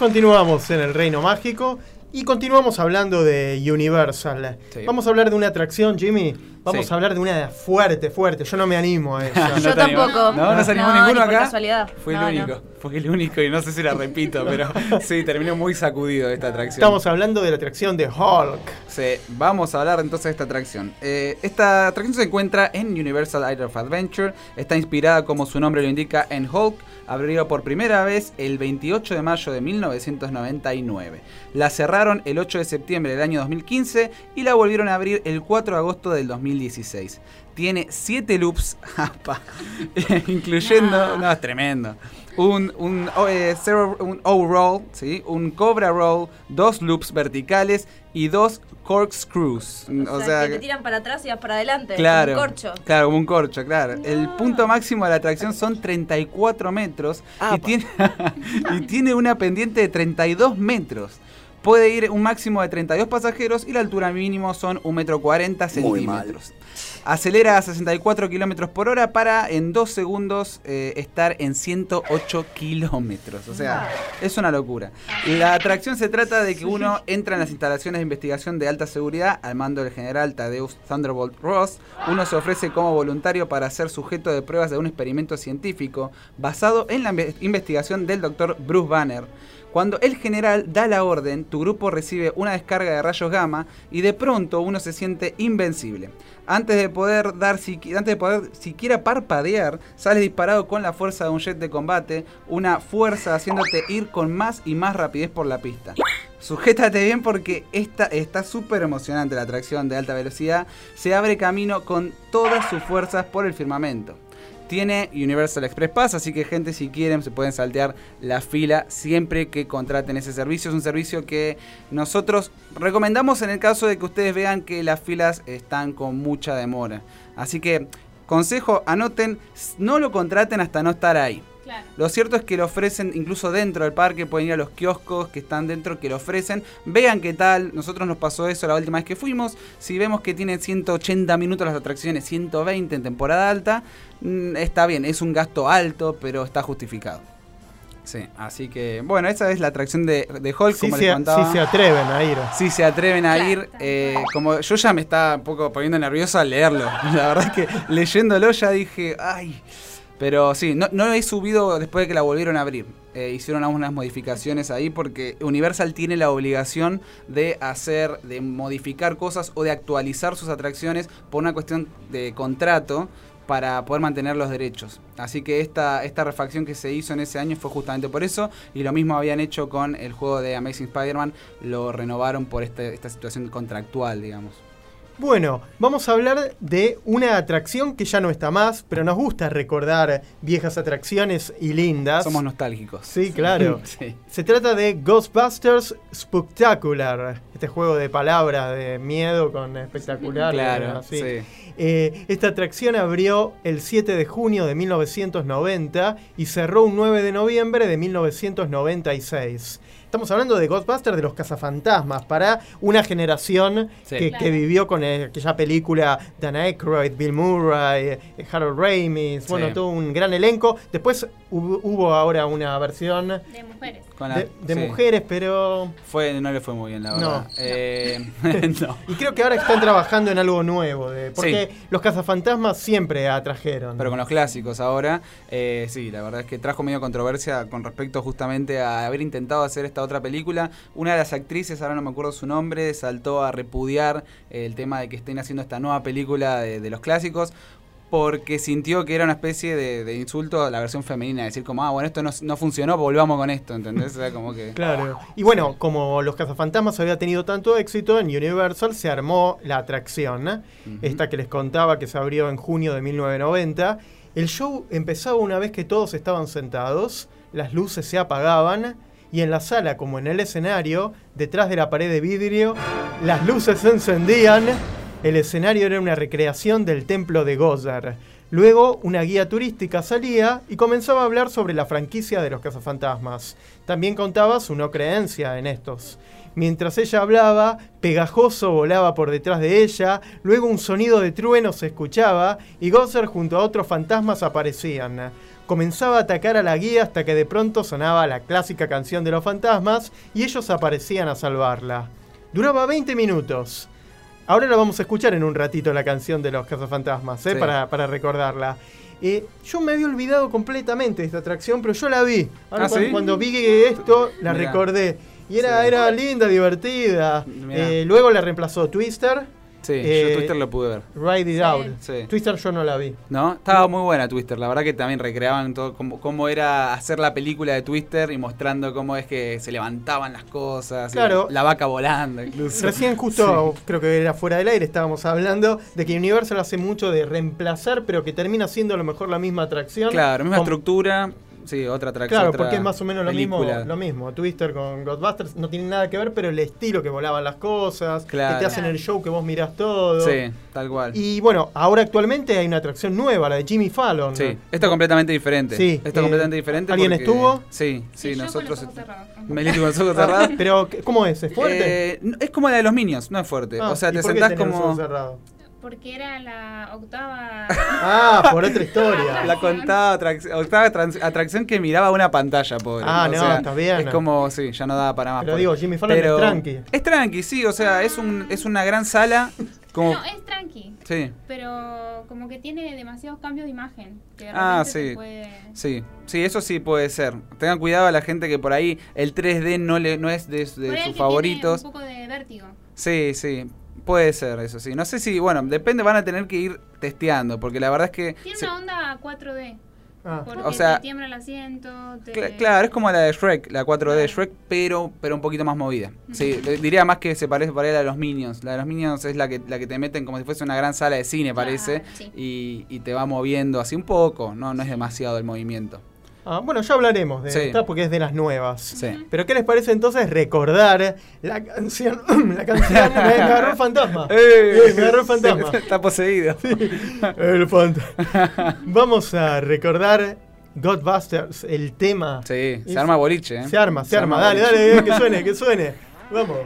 Continuamos en el Reino Mágico y continuamos hablando de Universal. Sí. Vamos a hablar de una atracción, Jimmy. Vamos Sí. a hablar de una fuerte, fuerte. Yo no me animo a eso. Yo tampoco. No, no se animó No, ninguno ni acá. casualidad. Fue No, el no. único. Fue el único y no sé si la repito, pero sí, terminó muy sacudido esta atracción. Estamos hablando de la atracción de Hulk. Sí, vamos a hablar entonces de esta atracción. Eh, esta atracción se encuentra en Universal Island of Adventure. Está inspirada, como su nombre lo indica, en Hulk. Abrió por primera vez el 28 de mayo de 1999. La cerraron el 8 de septiembre del año 2015 y la volvieron a abrir el 4 de agosto del 2016. Tiene 7 loops, incluyendo, no, es tremendo. Un, un, o- eh, zero- un O-roll, ¿sí? un Cobra roll, dos loops verticales y dos corkscrews. O, sea, que te tiran para atrás y vas para adelante. Claro, Un corcho. claro, como un corcho, claro. El punto máximo de la atracción son 34 metros y tiene, y tiene una pendiente de 32 metros. Puede ir un máximo de 32 pasajeros y la altura mínimo son 1,40 metro 40 centímetros. Acelera a 64 kilómetros por hora para en 2 segundos eh, estar en 108 kilómetros. O sea, es una locura. La atracción se trata de que uno entra en las instalaciones de investigación de alta seguridad al mando del general Tadeusz Thunderbolt Ross. Uno se ofrece como voluntario para ser sujeto de pruebas de un experimento científico basado en la inve- investigación del doctor Bruce Banner. Cuando el general da la orden, tu grupo recibe una descarga de rayos gamma y de pronto uno se siente invencible. Antes de poder dar antes de poder siquiera parpadear, sales disparado con la fuerza de un jet de combate, una fuerza haciéndote ir con más y más rapidez por la pista. Sujétate bien porque esta está súper emocionante la atracción de alta velocidad. Se abre camino con todas sus fuerzas por el firmamento. Tiene Universal Express Pass, así que gente si quieren se pueden saltear la fila siempre que contraten ese servicio. Es un servicio que nosotros recomendamos en el caso de que ustedes vean que las filas están con mucha demora. Así que consejo, anoten, no lo contraten hasta no estar ahí. Claro. Lo cierto es que lo ofrecen incluso dentro del parque, pueden ir a los kioscos que están dentro que lo ofrecen. Vean qué tal, nosotros nos pasó eso la última vez que fuimos. Si vemos que tienen 180 minutos las atracciones, 120 en temporada alta, mm, está bien, es un gasto alto, pero está justificado. Sí, así que bueno, esa es la atracción de, de Hulk, Sí como se, les contaba. sí se atreven a ir. Si se atreven a ir, eh, como yo ya me estaba un poco poniendo nervioso al leerlo. La verdad es que leyéndolo ya dije, ay. Pero sí, no, no he subido después de que la volvieron a abrir. Eh, hicieron algunas modificaciones ahí porque Universal tiene la obligación de hacer, de modificar cosas o de actualizar sus atracciones por una cuestión de contrato para poder mantener los derechos. Así que esta, esta refacción que se hizo en ese año fue justamente por eso. Y lo mismo habían hecho con el juego de Amazing Spider-Man. Lo renovaron por este- esta situación contractual, digamos. Bueno, vamos a hablar de una atracción que ya no está más, pero nos gusta recordar viejas atracciones y lindas. Somos nostálgicos. Sí, claro. Sí. Se trata de Ghostbusters Spectacular, este juego de palabras de miedo con espectacular. Claro, así. sí. Eh, esta atracción abrió el 7 de junio de 1990 y cerró un 9 de noviembre de 1996. Estamos hablando de Ghostbusters de los cazafantasmas para una generación Sí. que, Claro. que vivió con eh, aquella película Dan Aykroyd, Bill Murray, eh, Harold Ramis, bueno, Sí. todo un gran elenco. Después hubo, hubo ahora una versión De mujeres. La- de, de sí. mujeres, pero... Fue, no le fue muy bien, la No. verdad. Eh, no. Y creo que ahora están trabajando en algo nuevo, de- porque Sí. los cazafantasmas siempre atrajeron. Pero con los clásicos ahora, eh, sí, la verdad es que trajo medio controversia con respecto justamente a haber intentado hacer esta otra película. Una de las actrices, ahora no me acuerdo su nombre, saltó a repudiar el tema de que estén haciendo esta nueva película de, de los clásicos. Porque sintió que era una especie de, de insulto a la versión femenina, decir como, ah, bueno, esto no, no funcionó, volvamos con esto, ¿entendés? O sea, como que... Claro. Y bueno, como los cazafantasmas había tenido tanto éxito, en Universal se armó la atracción, ¿no? esta que les contaba que se abrió en junio de 1990. El show empezaba una vez que todos estaban sentados, las luces se apagaban y en la sala, como en el escenario, detrás de la pared de vidrio, las luces se encendían. El escenario era una recreación del templo de Gozar. Luego, una guía turística salía y comenzaba a hablar sobre la franquicia de los cazafantasmas. También contaba su no creencia en estos. Mientras ella hablaba, Pegajoso volaba por detrás de ella, luego un sonido de trueno se escuchaba y Gosser junto a otros fantasmas aparecían. Comenzaba a atacar a la guía hasta que de pronto sonaba la clásica canción de los fantasmas y ellos aparecían a salvarla. Duraba 20 minutos. Ahora la vamos a escuchar en un ratito la canción de los cazafantasmas, ¿eh? Sí. para, para recordarla. Eh, yo me había olvidado completamente de esta atracción, pero yo la vi. Ahora ¿Ah, cuando, sí? cuando vi esto, la Mirá. recordé. Y era, Sí. era linda, divertida. Eh, luego la reemplazó Twister. Sí, Eh, yo Twister lo pude ver. Ride It Sí. Out. Sí. Twister yo no la vi. ¿No? Estaba muy buena Twister. La verdad que también recreaban todo cómo, cómo era hacer la película de Twister y mostrando cómo es que se levantaban las cosas. y Claro. La vaca volando incluso. Recién justo, creo que era fuera del aire, estábamos hablando de que Universal hace mucho de reemplazar, pero que termina siendo a lo mejor la misma atracción. Claro, misma Con- estructura. Sí, otra atracción. Claro, otra porque es más o menos lo mismo, lo mismo. Twister con Ghostbusters no tiene nada que ver, pero el estilo que volaban las cosas, Claro. que te hacen el show que vos mirás todo. Sí, tal cual. Y bueno, ahora actualmente hay una atracción nueva, la de Jimmy Fallon. Sí, esto es completamente diferente. Sí, Esto es eh, completamente diferente. ¿alguien porque- estuvo? Sí, sí, nosotros. Melito con los ojos cerrados. pero, ¿cómo es? ¿Es fuerte? Eh, es como la de los Minions, no es fuerte. Ah, o sea, ¿y te por qué sentás tenés los ojos como. Porque era la octava. Ah, por otra historia. La contaba atrac- octava atracción que miraba una pantalla, pobre. Ah, O no, sea, está bien. Es como, sí, ya no daba para más. Pero pobre. digo, Jimmy Fallon es tranqui. Es tranqui, sí, o sea, es, un, es una gran sala. Como, No, es tranqui. Sí, Pero como que tiene demasiados cambios de imagen. Que de Ah, sí. puede- sí, sí, eso sí puede ser. Tengan cuidado a la gente que por ahí el 3D no, le, no es de, de Por ahí el sus que favoritos. Tiene un poco de vértigo. Sí, sí. Puede ser eso, sí. No sé si, bueno, depende, van a tener que ir testeando, porque la verdad es que... Tiene se- una onda 4D. Ah. Porque O sea- te tiembla el asiento. Te... Cla- Claro, es como la de Shrek, la 4D de. Shrek, pero, pero un poquito más movida. Sí, diría más que se parece para él a los Minions. La de los Minions es la que, la que te meten como si fuese una gran sala de cine, Claro, parece, sí. y, y te va moviendo así un poco, no, no es demasiado el movimiento. Ah, bueno, ya hablaremos de Sí. esta porque es de las nuevas. Sí. Pero ¿qué les parece entonces recordar la canción? la canción me, me agarró el fantasma. ¡Eh! Me agarró el fantasma. Está poseído. El fantasma. Vamos a recordar Godbusters, el tema. Sí, se arma boliche, ¿eh? Se arma, se, arma. Dale, boliche. dale, eh, que suene, que suene. Vamos.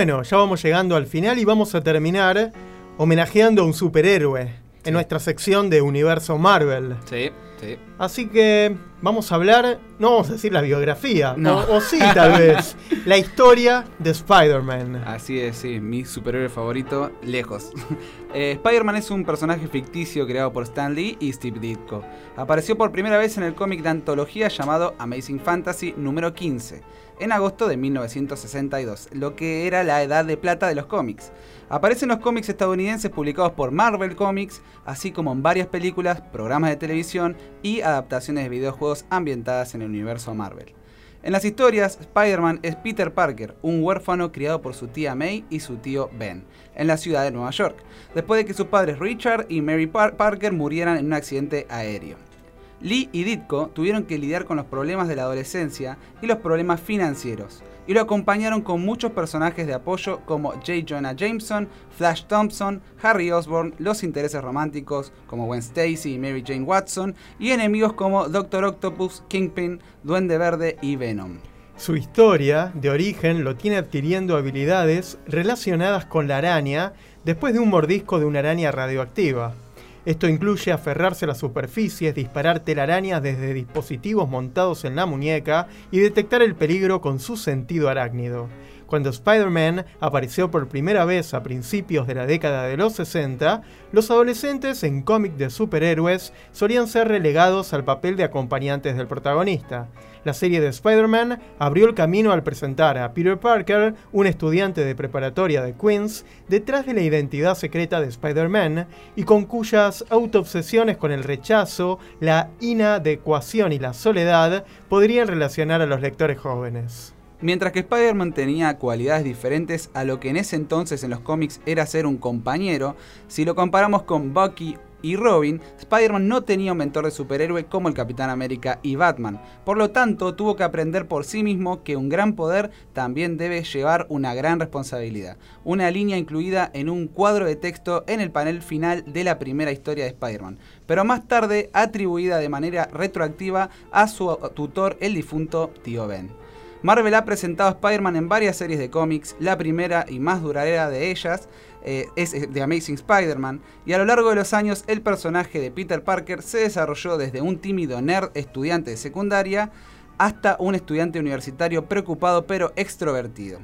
Bueno, ya vamos llegando al final y vamos a terminar homenajeando a un superhéroe en nuestra sección de Universo Marvel. Sí, sí. Así que vamos a hablar, no vamos a decir la biografía, No. o, o sí tal vez, la historia de Spider-Man. Así es, sí, mi superhéroe favorito, lejos. Eh, Spider-Man es un personaje ficticio creado por Stan Lee y Steve Ditko. Apareció por primera vez en el cómic de antología llamado Amazing Fantasy número 15, en agosto de 1962, lo que era la edad de plata de los cómics. Aparece en los cómics estadounidenses publicados por Marvel Comics, así como en varias películas, programas de televisión y adaptaciones de videojuegos ambientadas en el universo Marvel. En las historias, Spider-Man es Peter Parker, un huérfano criado por su tía May y su tío Ben, en la ciudad de Nueva York, después de que sus padres Richard y Mary Par- Parker murieran en un accidente aéreo. Lee y Ditko tuvieron que lidiar con los problemas de la adolescencia y los problemas financieros, y lo acompañaron con muchos personajes de apoyo como J. Jonah Jameson, Flash Thompson, Harry Osborn, los intereses románticos como Gwen Stacy y Mary Jane Watson, y enemigos como Doctor Octopus, Kingpin, Duende Verde y Venom. Su historia, de origen, lo tiene adquiriendo habilidades relacionadas con la araña después de un mordisco de una araña radioactiva. Esto incluye aferrarse a las superficies, disparar telarañas desde dispositivos montados en la muñeca y detectar el peligro con su sentido arácnido. Cuando Spider-Man apareció por primera vez a principios de la década de los 60, los adolescentes en cómic de superhéroes solían ser relegados al papel de acompañantes del protagonista. La serie de Spider-Man abrió el camino al presentar a Peter Parker, un estudiante de preparatoria de Queens, detrás de la identidad secreta de Spider-Man y con cuyas autoobsesiones con el rechazo, la inadecuación y la soledad podrían relacionar a los lectores jóvenes. Mientras que Spider-Man tenía cualidades diferentes a lo que en ese entonces en los cómics era ser un compañero, si lo comparamos con Bucky y Robin, Spider-Man no tenía un mentor de superhéroe como el Capitán América y Batman. Por lo tanto, tuvo que aprender por sí mismo que un gran poder también debe llevar una gran responsabilidad. Una línea incluida en un cuadro de texto en el panel final de la primera historia de Spider-Man, pero más tarde atribuida de manera retroactiva a su tutor, el difunto tío Ben. Marvel ha presentado a Spider-Man en varias series de cómics, la primera y más duradera de ellas eh, es The Amazing Spider-Man, y a lo largo de los años el personaje de Peter Parker se desarrolló desde un tímido nerd estudiante de secundaria hasta un estudiante universitario preocupado pero extrovertido.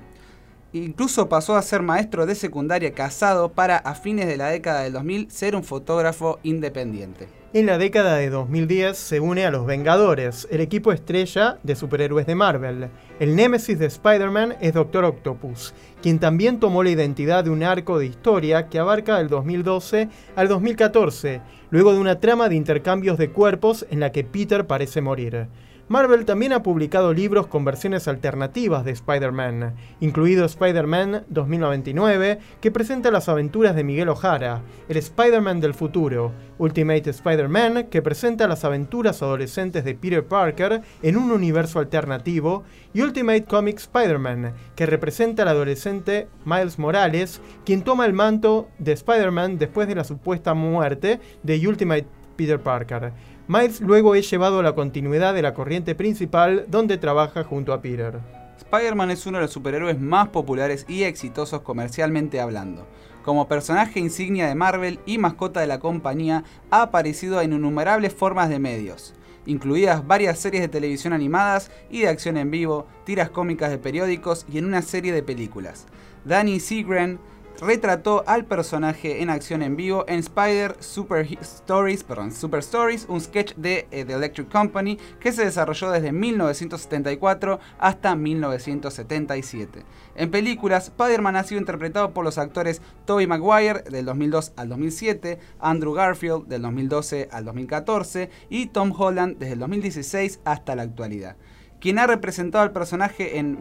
Incluso pasó a ser maestro de secundaria casado para a fines de la década del 2000 ser un fotógrafo independiente. En la década de 2010 se une a los Vengadores, el equipo estrella de superhéroes de Marvel. El némesis de Spider-Man es Doctor Octopus, quien también tomó la identidad de un arco de historia que abarca del 2012 al 2014, luego de una trama de intercambios de cuerpos en la que Peter parece morir. Marvel también ha publicado libros con versiones alternativas de Spider-Man, incluido Spider-Man 2099, que presenta las aventuras de Miguel O'Hara, el Spider-Man del futuro, Ultimate Spider-Man, que presenta las aventuras adolescentes de Peter Parker en un universo alternativo, y Ultimate Comic Spider-Man, que representa al adolescente Miles Morales, quien toma el manto de Spider-Man después de la supuesta muerte de Ultimate Peter Parker. Miles luego es llevado a la continuidad de la corriente principal donde trabaja junto a Peter. Spider-Man es uno de los superhéroes más populares y exitosos comercialmente hablando. Como personaje insignia de Marvel y mascota de la compañía, ha aparecido en innumerables formas de medios, incluidas varias series de televisión animadas y de acción en vivo, tiras cómicas de periódicos y en una serie de películas. Danny Seagren retrató al personaje en acción en vivo en Spider Super Stories, perdón, Super Stories, un sketch de eh, The Electric Company que se desarrolló desde 1974 hasta 1977. En películas, Spider-Man ha sido interpretado por los actores Tobey Maguire del 2002 al 2007, Andrew Garfield del 2012 al 2014 y Tom Holland desde el 2016 hasta la actualidad quien ha representado al personaje en,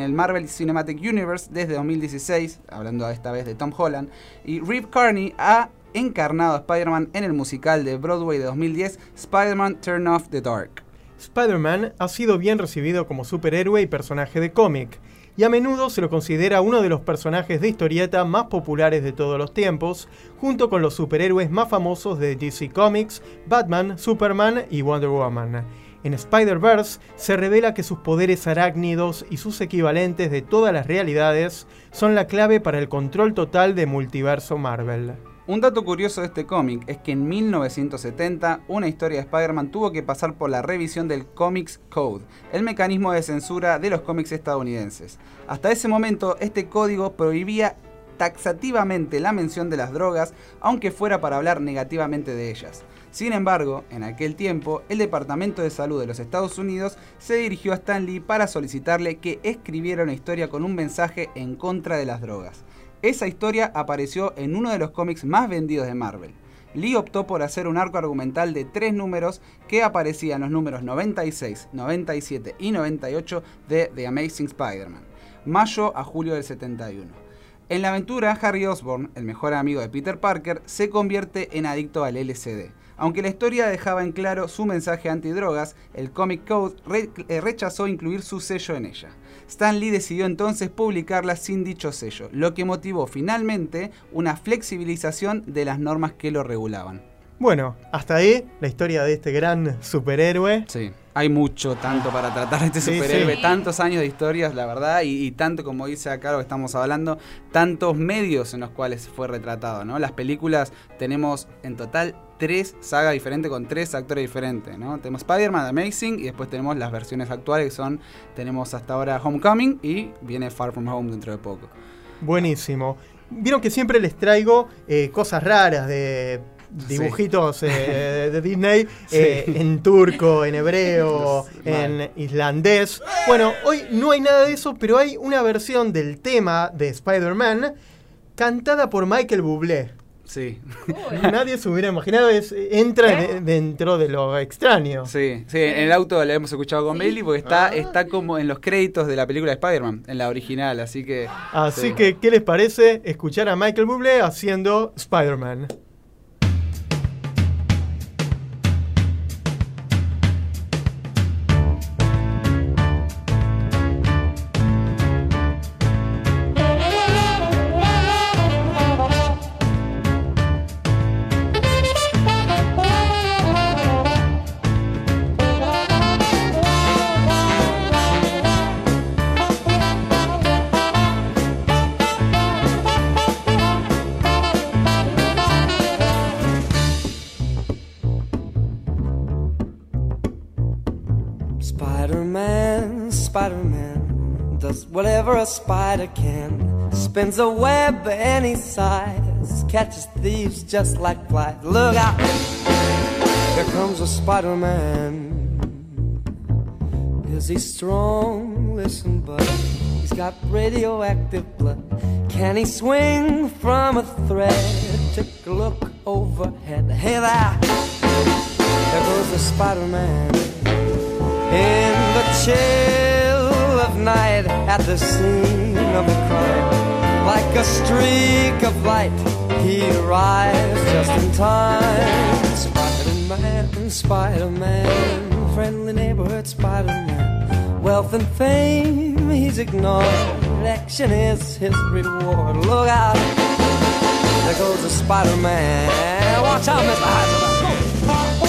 el Marvel Cinematic Universe desde 2016, hablando esta vez de Tom Holland, y Reeve Carney ha encarnado a Spider-Man en el musical de Broadway de 2010, Spider-Man Turn Off the Dark. Spider-Man ha sido bien recibido como superhéroe y personaje de cómic, y a menudo se lo considera uno de los personajes de historieta más populares de todos los tiempos, junto con los superhéroes más famosos de DC Comics, Batman, Superman y Wonder Woman. En Spider-Verse se revela que sus poderes arácnidos y sus equivalentes de todas las realidades son la clave para el control total de multiverso Marvel. Un dato curioso de este cómic es que en 1970 una historia de Spider-Man tuvo que pasar por la revisión del Comics Code, el mecanismo de censura de los cómics estadounidenses. Hasta ese momento este código prohibía taxativamente la mención de las drogas, aunque fuera para hablar negativamente de ellas. Sin embargo, en aquel tiempo, el Departamento de Salud de los Estados Unidos se dirigió a Stan Lee para solicitarle que escribiera una historia con un mensaje en contra de las drogas. Esa historia apareció en uno de los cómics más vendidos de Marvel. Lee optó por hacer un arco argumental de tres números que aparecía en los números 96, 97 y 98 de The Amazing Spider-Man, mayo a julio del 71. En la aventura, Harry Osborn, el mejor amigo de Peter Parker, se convierte en adicto al LSD. Aunque la historia dejaba en claro su mensaje antidrogas, el Comic Code re- eh, rechazó incluir su sello en ella. Stan Lee decidió entonces publicarla sin dicho sello, lo que motivó finalmente una flexibilización de las normas que lo regulaban. Bueno, hasta ahí la historia de este gran superhéroe. Sí. Hay mucho, tanto para tratar de este Sí, superhéroe, sí. tantos años de historias, la verdad, y, y tanto como dice acá lo que estamos hablando, tantos medios en los cuales fue retratado, ¿no? Las películas tenemos en total tres sagas diferentes con tres actores diferentes, ¿no? Tenemos Spider-Man, Amazing, y después tenemos las versiones actuales que son, tenemos hasta ahora Homecoming y viene Far From Home dentro de poco. Buenísimo. Vieron que siempre les traigo eh, cosas raras de dibujitos eh, de Disney eh, en turco, en hebreo, en islandés. Bueno, hoy no hay nada de eso, pero hay una versión del tema de Spider-Man cantada por Michael Bublé. Sí. Nadie se hubiera imaginado, es, entra de- dentro de lo extraño. Sí, sí, en el auto la hemos escuchado con Bailey porque está, está como en los créditos de la película de Spider-Man, en la original, así que... Así sí. que, ¿qué les parece escuchar a Michael Bublé haciendo Spider-Man? Spins a web any size, catches thieves just like flies. Look out! Here comes a Spider Man. Is he strong? Listen, bud. He's got radioactive blood. Can he swing from a thread? Take a look overhead. Hey there! There goes the Spider Man. In the chill of night, at the scene of the crime, like a streak of light, he arrives just in time. Spider-Man, Spider-Man, friendly neighborhood Spider-Man. Wealth and fame he's ignored. Action is his reward. Look out! There goes the Spider-Man. Watch out, Mr. Heisenberg.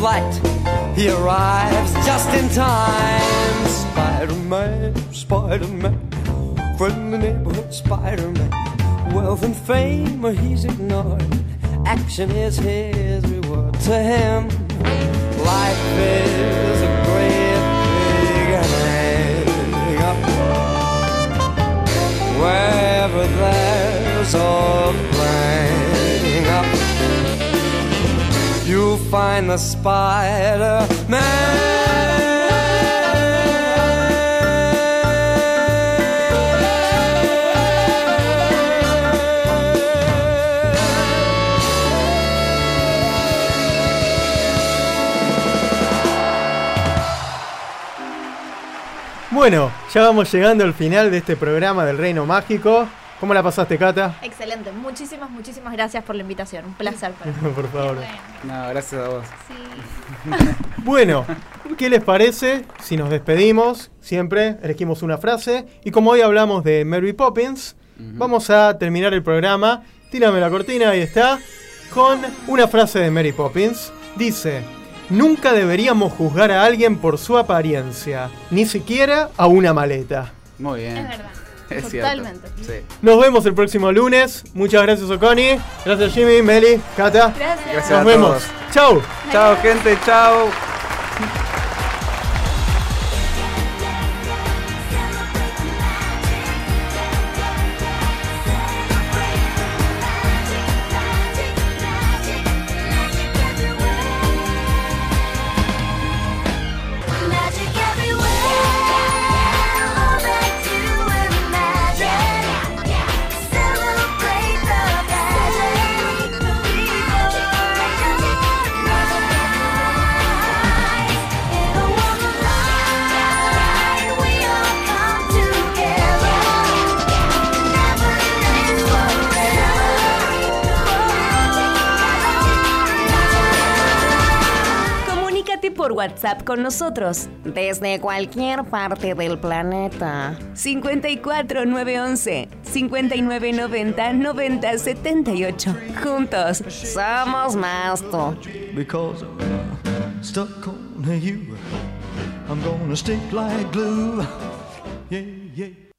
He arrives just in time. Spider Man, Spider Man, friendly neighborhood Spider Man. Wealth and fame, he's ignored. Action is his reward to him. Life is a great big hang up. Wherever there's a find the Spider Bueno, ya vamos llegando al final de este programa del Reino Mágico. ¿Cómo la pasaste, Cata? Excelente. Muchísimas, muchísimas gracias por la invitación. Un placer para mí. Por favor. No, gracias a vos. Bueno, ¿qué les parece si nos despedimos? Siempre elegimos una frase. Y como hoy hablamos de Mary Poppins, vamos a terminar el programa. Tírame la cortina, ahí está. Con una frase de Mary Poppins. Dice, nunca deberíamos juzgar a alguien por su apariencia, ni siquiera a una maleta. Muy bien. Es verdad. Es. Totalmente. Sí. Nos vemos el próximo lunes. Muchas gracias, Oconi. Gracias, Jimmy, Meli, Cata. Gracias. Gracias Nos a vemos. Chau. Chao, gente, chao. WhatsApp con nosotros desde cualquier parte del planeta. 54 911 5990 9078. Juntos somos más tú. Because I'm stuck on you. I'm gonna stick like glue. Yeah, yeah.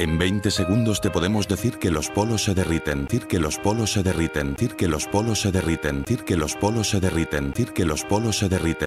En 20 segundos te podemos decir que los polos se derriten, decir que los polos se derriten, decir que los polos se derriten, decir que los polos se derriten, decir que los polos se derriten.